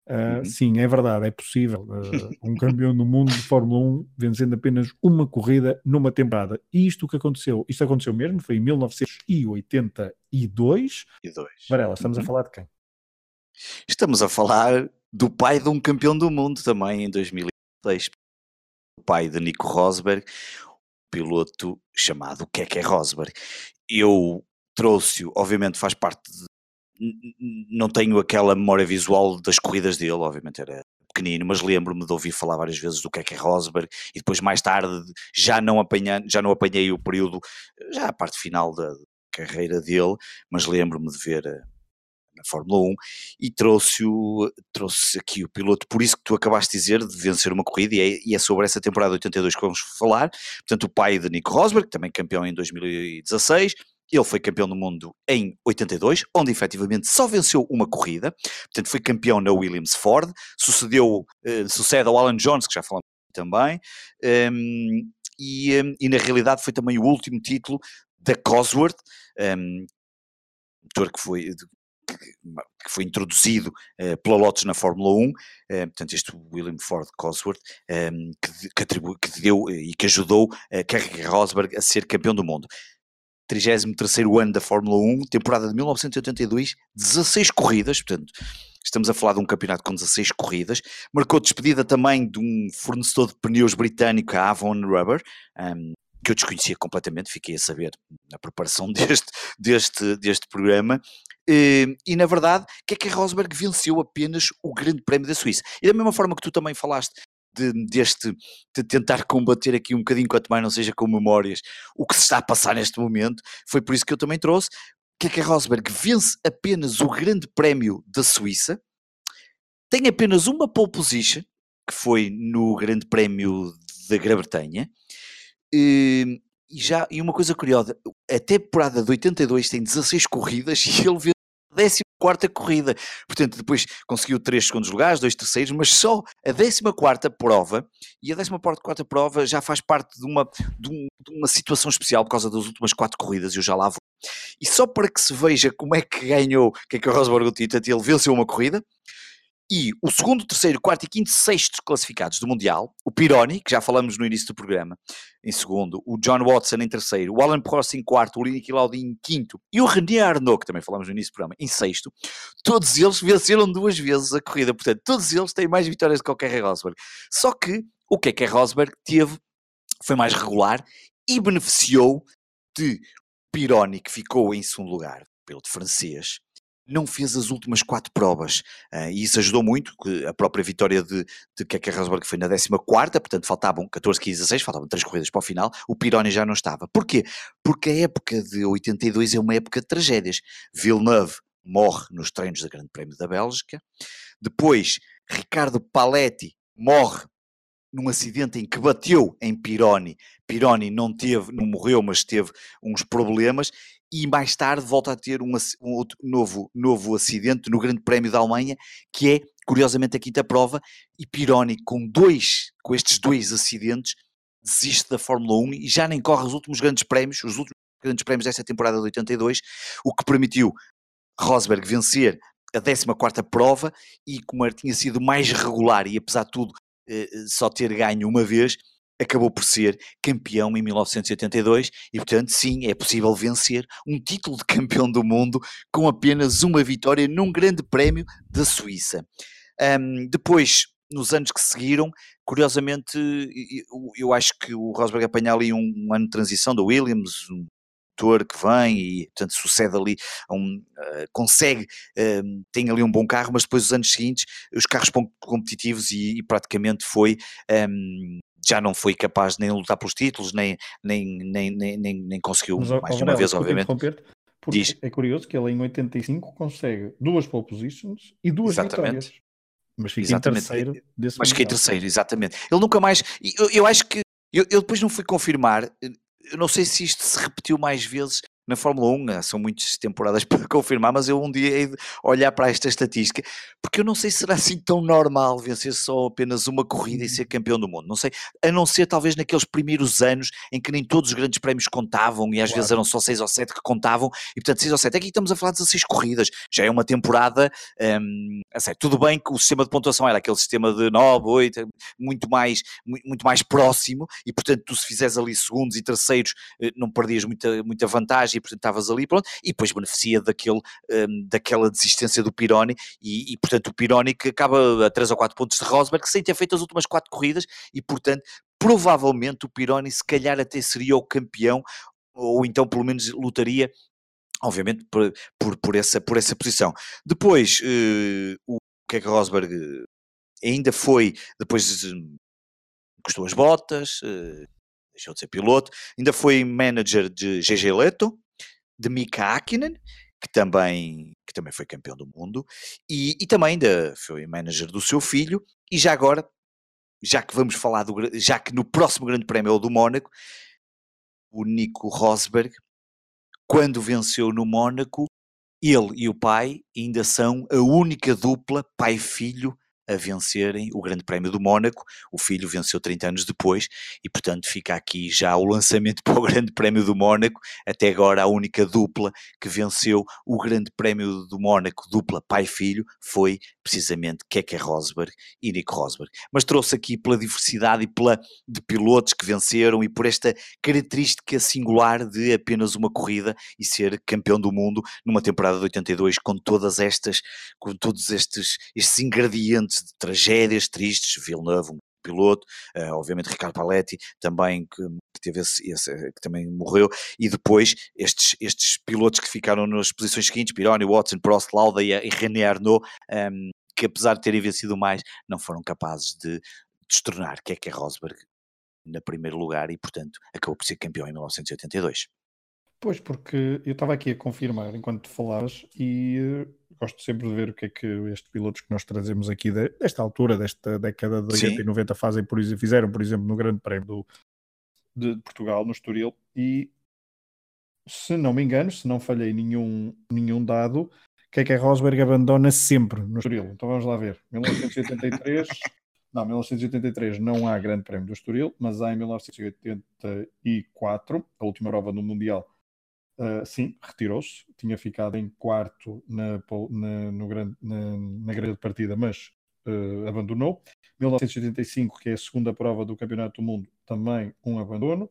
Uh, uhum. Sim, é verdade, é possível. Uh, um campeão do mundo de Fórmula 1 vencendo apenas uma corrida numa temporada. E isto que aconteceu, isto aconteceu mesmo, foi em 1982. E dois. Varela, estamos uhum. a falar de quem? Estamos a falar do pai de um campeão do mundo também em 2006. O pai de Nico Rosberg, piloto chamado Keke Rosberg. Eu trouxe, obviamente faz parte de não tenho aquela memória visual das corridas dele, obviamente era pequenino, mas lembro-me de ouvir falar várias vezes do que é que é Rosberg e depois mais tarde já não apanhei, já não apanhei o período, já a parte final da carreira dele, mas lembro-me de ver eh, na Fórmula 1 e trouxe, o, trouxe aqui o piloto, por isso que tu acabaste de dizer, de vencer uma corrida, e é, e é sobre essa temporada 82 que vamos falar. Portanto, o pai de Nico Rosberg, também campeão em 2016, ele foi campeão do mundo em 82, onde efetivamente só venceu uma corrida, portanto foi campeão na Williams Ford, sucedeu, uh, sucede ao Alan Jones, que já falamos também, um, ehm, e, um, ehm, e, na realidade foi também o último título da Cosworth, um, motor que foi, que foi introduzido uh, pela Lotus na Fórmula 1, uh, eh, portanto este William Ford Cosworth, um, que, que, atribu, que deu e que ajudou a Kerry Rosberg a ser campeão do mundo. 33 ano da Fórmula 1, temporada de 1982, 16 corridas, portanto, estamos a falar de um campeonato com 16 corridas, marcou despedida também de um fornecedor de pneus britânico, a Avon Rubber, um, que eu desconhecia completamente, fiquei a saber na preparação deste, deste, deste programa, e, e na verdade, que é que Rosberg venceu apenas o Grande Prémio da Suíça. E da mesma forma que tu também falaste de, deste, de tentar combater aqui um bocadinho, quanto mais não seja com memórias, o que se está a passar neste momento. Foi por isso que eu também trouxe. Que a Rosberg vence apenas o Grande Prémio da Suíça, tem apenas uma pole position, que foi no Grande Prémio da Grã-Bretanha, e, já, e uma coisa curiosa, a temporada de 82 tem 16 corridas e ele vence quarta corrida. Portanto, depois conseguiu três segundos lugares, dois terceiros, mas só a décima quarta prova, e a décima quarta prova já faz parte de uma, de, um, de uma situação especial por causa das últimas quatro corridas, eu já lá vou. E só para que se veja como é que ganhou, que é que o Rosberg o título, ele venceu uma corrida, e o segundo, terceiro, quarto e quinto, sexto classificados do Mundial, o Pironi, que já falamos no início do programa, em segundo, o John Watson em terceiro, o Alan Prost em quarto, o Linick Lauda em quinto e o René Arnaud, que também falamos no início do programa, em sexto, todos eles venceram duas vezes a corrida, portanto, todos eles têm mais vitórias do que o Kerry Rosberg. Só que o que é que Rosberg teve foi mais regular e beneficiou de Pironi, que ficou em segundo lugar, piloto francês, não fez as últimas quatro provas uh, e isso ajudou muito, que a própria vitória de, de Keke Rosberg foi na 14 portanto faltavam 14, 15, 16, faltavam três corridas para o final, o Pironi já não estava. Porquê? Porque a época de 82 é uma época de tragédias. Villeneuve morre nos treinos da Grande Prémio da Bélgica, depois Ricardo Paletti morre num acidente em que bateu em Pironi. Pironi não teve, não morreu, mas teve uns problemas e mais tarde volta a ter um, um outro novo, novo acidente no Grande Prémio da Alemanha, que é, curiosamente, a quinta prova, e Pironi, com dois, com estes dois acidentes, desiste da Fórmula 1 e já nem corre os últimos grandes prémios, os últimos grandes prémios desta temporada de 82, o que permitiu Rosberg vencer a 14 prova e como tinha sido mais regular e apesar de tudo eh, eh, só ter ganho uma vez, acabou por ser campeão em 1982 e, portanto, sim, é possível vencer um título de campeão do mundo com apenas uma vitória num grande prémio da Suíça. Um, depois, nos anos que seguiram, curiosamente, eu acho que o Rosberg apanha ali um, um ano de transição da Williams, um motor que vem e, portanto, sucede ali, um, uh, consegue, uh, tem ali um bom carro, mas depois, os anos seguintes, os carros competitivos e, e praticamente foi um, já não foi capaz nem lutar pelos títulos, nem, nem, nem, nem, nem, conseguiu Mas, mais uma vez, obviamente. Diz. É curioso que ele em 85 consegue duas pole positions e duas exatamente. vitórias. Mas fica exatamente. em terceiro desse Mas fica em terceiro, exatamente. Ele nunca mais. Eu, eu acho que. Eu, eu depois não fui confirmar. Eu não sei se isto se repetiu mais vezes na Fórmula 1, né, são muitas temporadas para confirmar, mas eu um dia hei de olhar para esta estatística, porque eu não sei se será assim tão normal vencer só apenas uma corrida e uhum. ser campeão do mundo, não sei, a não ser talvez naqueles primeiros anos em que nem todos os grandes prémios contavam e às claro. vezes eram só 6 ou 7 que contavam, e portanto 6 ou 7, aqui estamos a falar de 16 corridas, já é uma temporada, um, assim, tudo bem que o sistema de pontuação era aquele sistema de 9, 8, muito mais, muito mais próximo, e portanto tu se fizeres ali segundos e terceiros eh, não perdias muita, muita vantagem, e portanto estavas ali, pronto, e depois beneficia daquele, um, daquela desistência do Pironi, e, e, portanto o Pironi que acaba a 3 ou 4 pontos de Rosberg, sem ter feito as últimas 4 corridas, e portanto provavelmente o Pironi se calhar até seria o campeão, ou então pelo menos lutaria obviamente por, por, por, essa, por essa posição. Depois, uh, o que é que Rosberg ainda foi, depois uh, custou as botas, deixou de ser piloto, ainda foi manager de GG Leto, de Mika Hakkinen, que também, que também foi campeão do mundo, e, e também ainda foi manager do seu filho, e já agora, já que vamos falar do, já que no próximo grande prémio é o do Mónaco, o Nico Rosberg, quando venceu no Mónaco, ele e o pai ainda são a única dupla pai-filho a vencerem o Grande Prémio do Mónaco. O filho venceu 30 anos depois e, portanto, fica aqui já o lançamento para o Grande Prémio do Mónaco. Até agora, a única dupla que venceu o Grande Prémio do Mónaco, dupla pai-filho, foi precisamente Keke Rosberg e Nico Rosberg. Mas trouxe aqui pela diversidade e pela de pilotos que venceram e por esta característica singular de apenas uma corrida e ser campeão do mundo numa temporada de 82 com todas estas, com todos estes, estes ingredientes tragédias tristes, Villeneuve, um piloto, uh, obviamente Ricardo Paletti também que, que teve esse, esse, que também morreu, e depois estes, estes pilotos que ficaram nas posições seguintes, Pironi, Watson, Prost, Lauda e, e René Arnaud, um, ehm, que apesar de terem vencido mais, não foram capazes de destornar Keke Rosberg na primeiro lugar e, portanto, acabou por ser campeão em 1982. Pois, porque eu estava aqui a confirmar enquanto falavas e uh, gosto sempre de ver o que é que estes pilotos que nós trazemos aqui de, desta altura, desta década de 80 Sim. e 90 fazem, por fizeram, por exemplo, no Grande Prémio do, de Portugal, no Estoril, e se não me engano, se não falhei nenhum, nenhum dado, que é que a Rosberg abandona sempre no Estoril. Então vamos lá ver. 1983, não, 1983 não há Grande Prémio do Estoril, mas há em 1984, a última prova no Mundial, Uh, sim, retirou-se, tinha ficado em quarto na, na, no grande, na, na grande partida, mas uh, abandonou. 1985, que é a segunda prova do Campeonato do Mundo, também um abandono.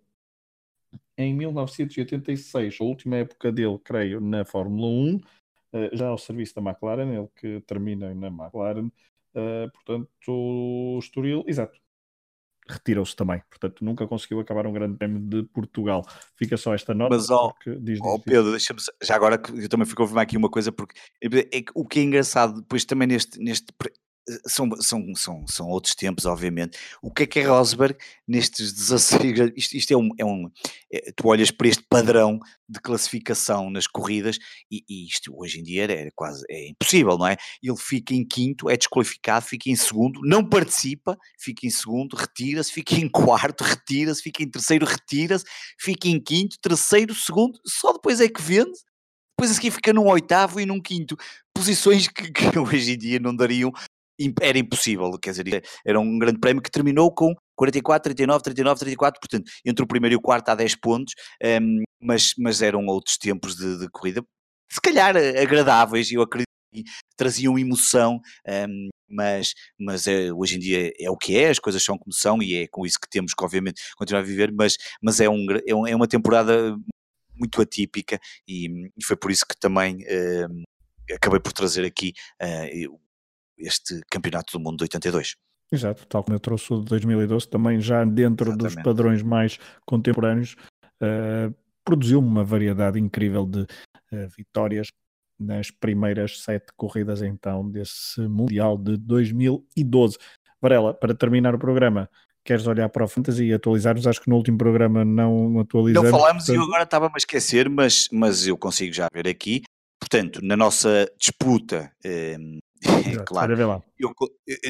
Em 1986, a última época dele, creio, na Fórmula 1, uh, já ao serviço da McLaren, ele que termina na McLaren, portanto, Estoril, exato, retirou-se também. Portanto, nunca conseguiu acabar um grande prémio de Portugal. Fica só esta nota. Mas, ó, diz, oh, Pedro, deixa-me. Já agora que eu também fui confirmar aqui uma coisa, porque é, é, o que é engraçado depois também neste, neste são, são, são, são outros tempos, obviamente. O que é que é Rosberg nestes 16? Isto, isto é, um, é um. É, tu olhas para este padrão de classificação nas corridas e, e isto hoje em dia é, quase é impossível, não é? Ele fica em quinto, é desqualificado, fica em segundo, não participa, fica em segundo, retira-se, fica em quarto, retira-se, fica em terceiro, retira-se, fica em quinto, terceiro, segundo, só depois é que vende depois a seguir fica num oitavo e num quinto. Posições que, que, hoje em dia não dariam era impossível, quer dizer, era um grande prémio que terminou com 44, 39, 39, 34, portanto, entre o primeiro e o quarto há 10 pontos, um, mas, mas eram outros tempos de, de, corrida, se calhar eh, agradáveis, eu acredito que traziam emoção, um, mas, mas é, hoje em dia é o que é, as coisas são como são e é com isso que temos que obviamente continuar a viver, mas, mas é, um, é, um, é uma temporada muito atípica e, e, foi por isso que também uh, acabei por trazer aqui uh, este Campeonato do Mundo de 82. Exato, tal como eu trouxe o de 2012, também já dentro Exatamente. dos padrões mais contemporâneos, uh, produziu uma variedade incrível de uh, vitórias nas primeiras sete corridas então desse Mundial de 2012. Varela, para terminar o programa, queres olhar para o Fantasy e atualizar-nos? Acho que no último programa não atualizamos. Não falamos portanto... e eu agora estava-me a esquecer, mas, mas eu consigo já ver aqui. Portanto, na nossa disputa eh, claro. Eu,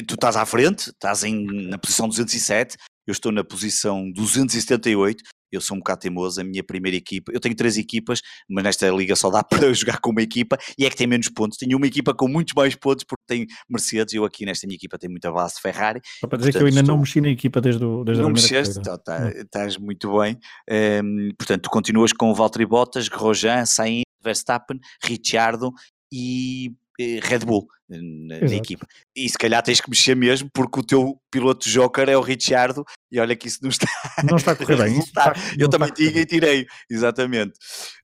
tu estás à frente, estás em, na posição 207, eu estou na posição 278. Eu sou um bocado teimoso, a minha primeira equipa. Eu tenho três equipas, mas nesta liga só dá para jogar com uma equipa e é que tem menos pontos. Tenho uma equipa com muitos mais pontos porque tem Mercedes. Eu aqui nesta minha equipa tenho muita base de Ferrari. Só para dizer portanto, que eu ainda estou... não mexi na equipa desde, o, desde não a primeira mexeste, então, tá, estás muito bem. Um, portanto, tu continuas com o Valtteri Bottas, Grosjean, Sainz, Verstappen, Ricciardo e eh, Red Bull na, na, equipa. E se calhar tens que mexer mesmo, porque o teu piloto Joker é o Ricciardo, e olha que isso não está. Não está a correr bem. Está, eu também tinha e tirei, exatamente.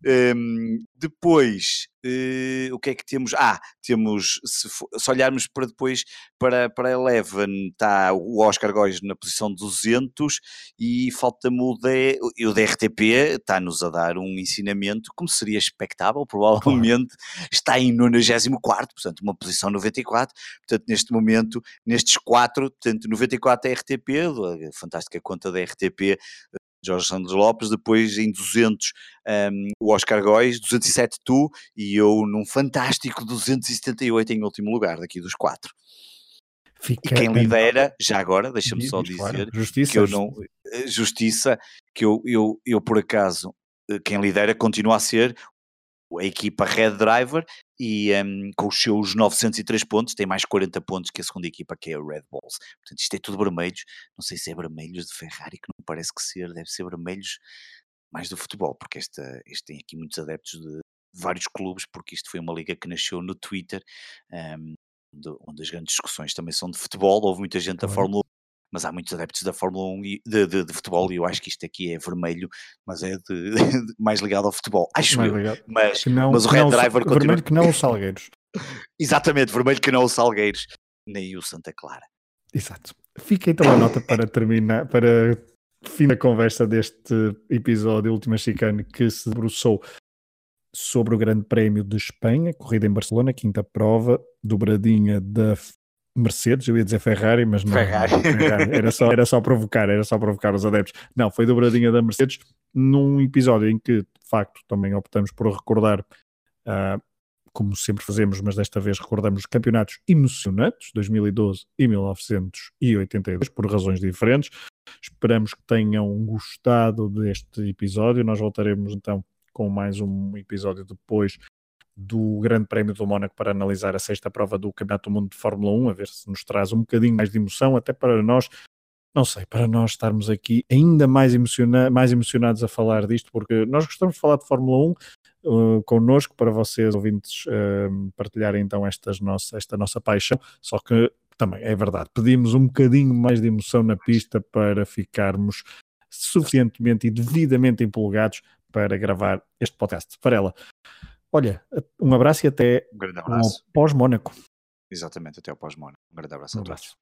Um, depois, uh, o que é que temos? Ah, temos, se, for, se, olharmos para depois para, para Eleven, está o Oscar Góis na posição 200 e falta-me o, D, o DRTP, está-nos a dar um ensinamento, como seria expectável, provavelmente está em 94, portanto, uma posição 94. Portanto, neste momento, nestes quatro, portanto, 94 é RTP, a fantástica conta da RTP, Jorge Santos Lopes, depois em 200 um, o Oscar Góis, 207 tu e eu num fantástico 278 em último lugar, daqui dos quatro. Fica e quem lidera, já agora, deixa-me só dizer claro. justiça, que eu não. Eh, justiça, que eu, eu, eu por acaso, eh, quem lidera continua a ser a equipa Red Driver e um, com os seus 903 pontos, tem mais 40 pontos que a segunda equipa que é a Red Bulls. Portanto, isto é tudo vermelhos. Não sei se é vermelhos de Ferrari, que não parece que ser, deve ser vermelhos mais do futebol, porque esta, este tem aqui muitos adeptos de vários clubes, porque isto foi uma liga que nasceu no Twitter, um, onde, as grandes discussões também são de futebol. Houve muita gente da Fórmula 1 mas há muitos adeptos da Fórmula 1 e de, de, de, futebol e eu acho que isto aqui é vermelho, mas é de, mais ligado ao futebol. Acho mais eu. Ligado. Mas, não, mas o Red Driver continua... Vermelho que não os Salgueiros. Exatamente, vermelho que não os Salgueiros, nem o Santa Clara. Exato. Fica então a nota para terminar, para fim da conversa deste episódio Última Chicane que se debruçou sobre o Grande Prémio de Espanha, corrida em Barcelona, quinta prova, dobradinha da Mercedes, eu ia dizer Ferrari, mas não. Ferrari. Ferrari. Era, só, era só provocar, era só provocar os adeptos. Não, foi dobradinha da Mercedes num episódio em que, de facto, também optamos por recordar, uh, como sempre fazemos, mas desta vez recordamos campeonatos emocionantes, 2012 e 1982, por razões diferentes. Esperamos que tenham gostado deste episódio. Nós voltaremos então com mais um episódio depois do Grande Prémio do Mónaco para analisar a sexta prova do Campeonato do Mundo de Fórmula 1, a ver se nos traz um bocadinho mais de emoção, até para nós, não sei, para nós estarmos aqui ainda mais, emociona mais emocionados a falar disto, porque nós gostamos de falar de Fórmula 1 uh, connosco, para vocês, ouvintes, uh, partilharem então estas nossa, esta nossa paixão, só que também é verdade, pedimos um bocadinho mais de emoção na pista para ficarmos suficientemente e devidamente empolgados para gravar este podcast. Varela, Olha, um abraço e até um abraço. pós-Mónaco. Exatamente, até ao pós-Mónaco. Um grande abraço um a todos.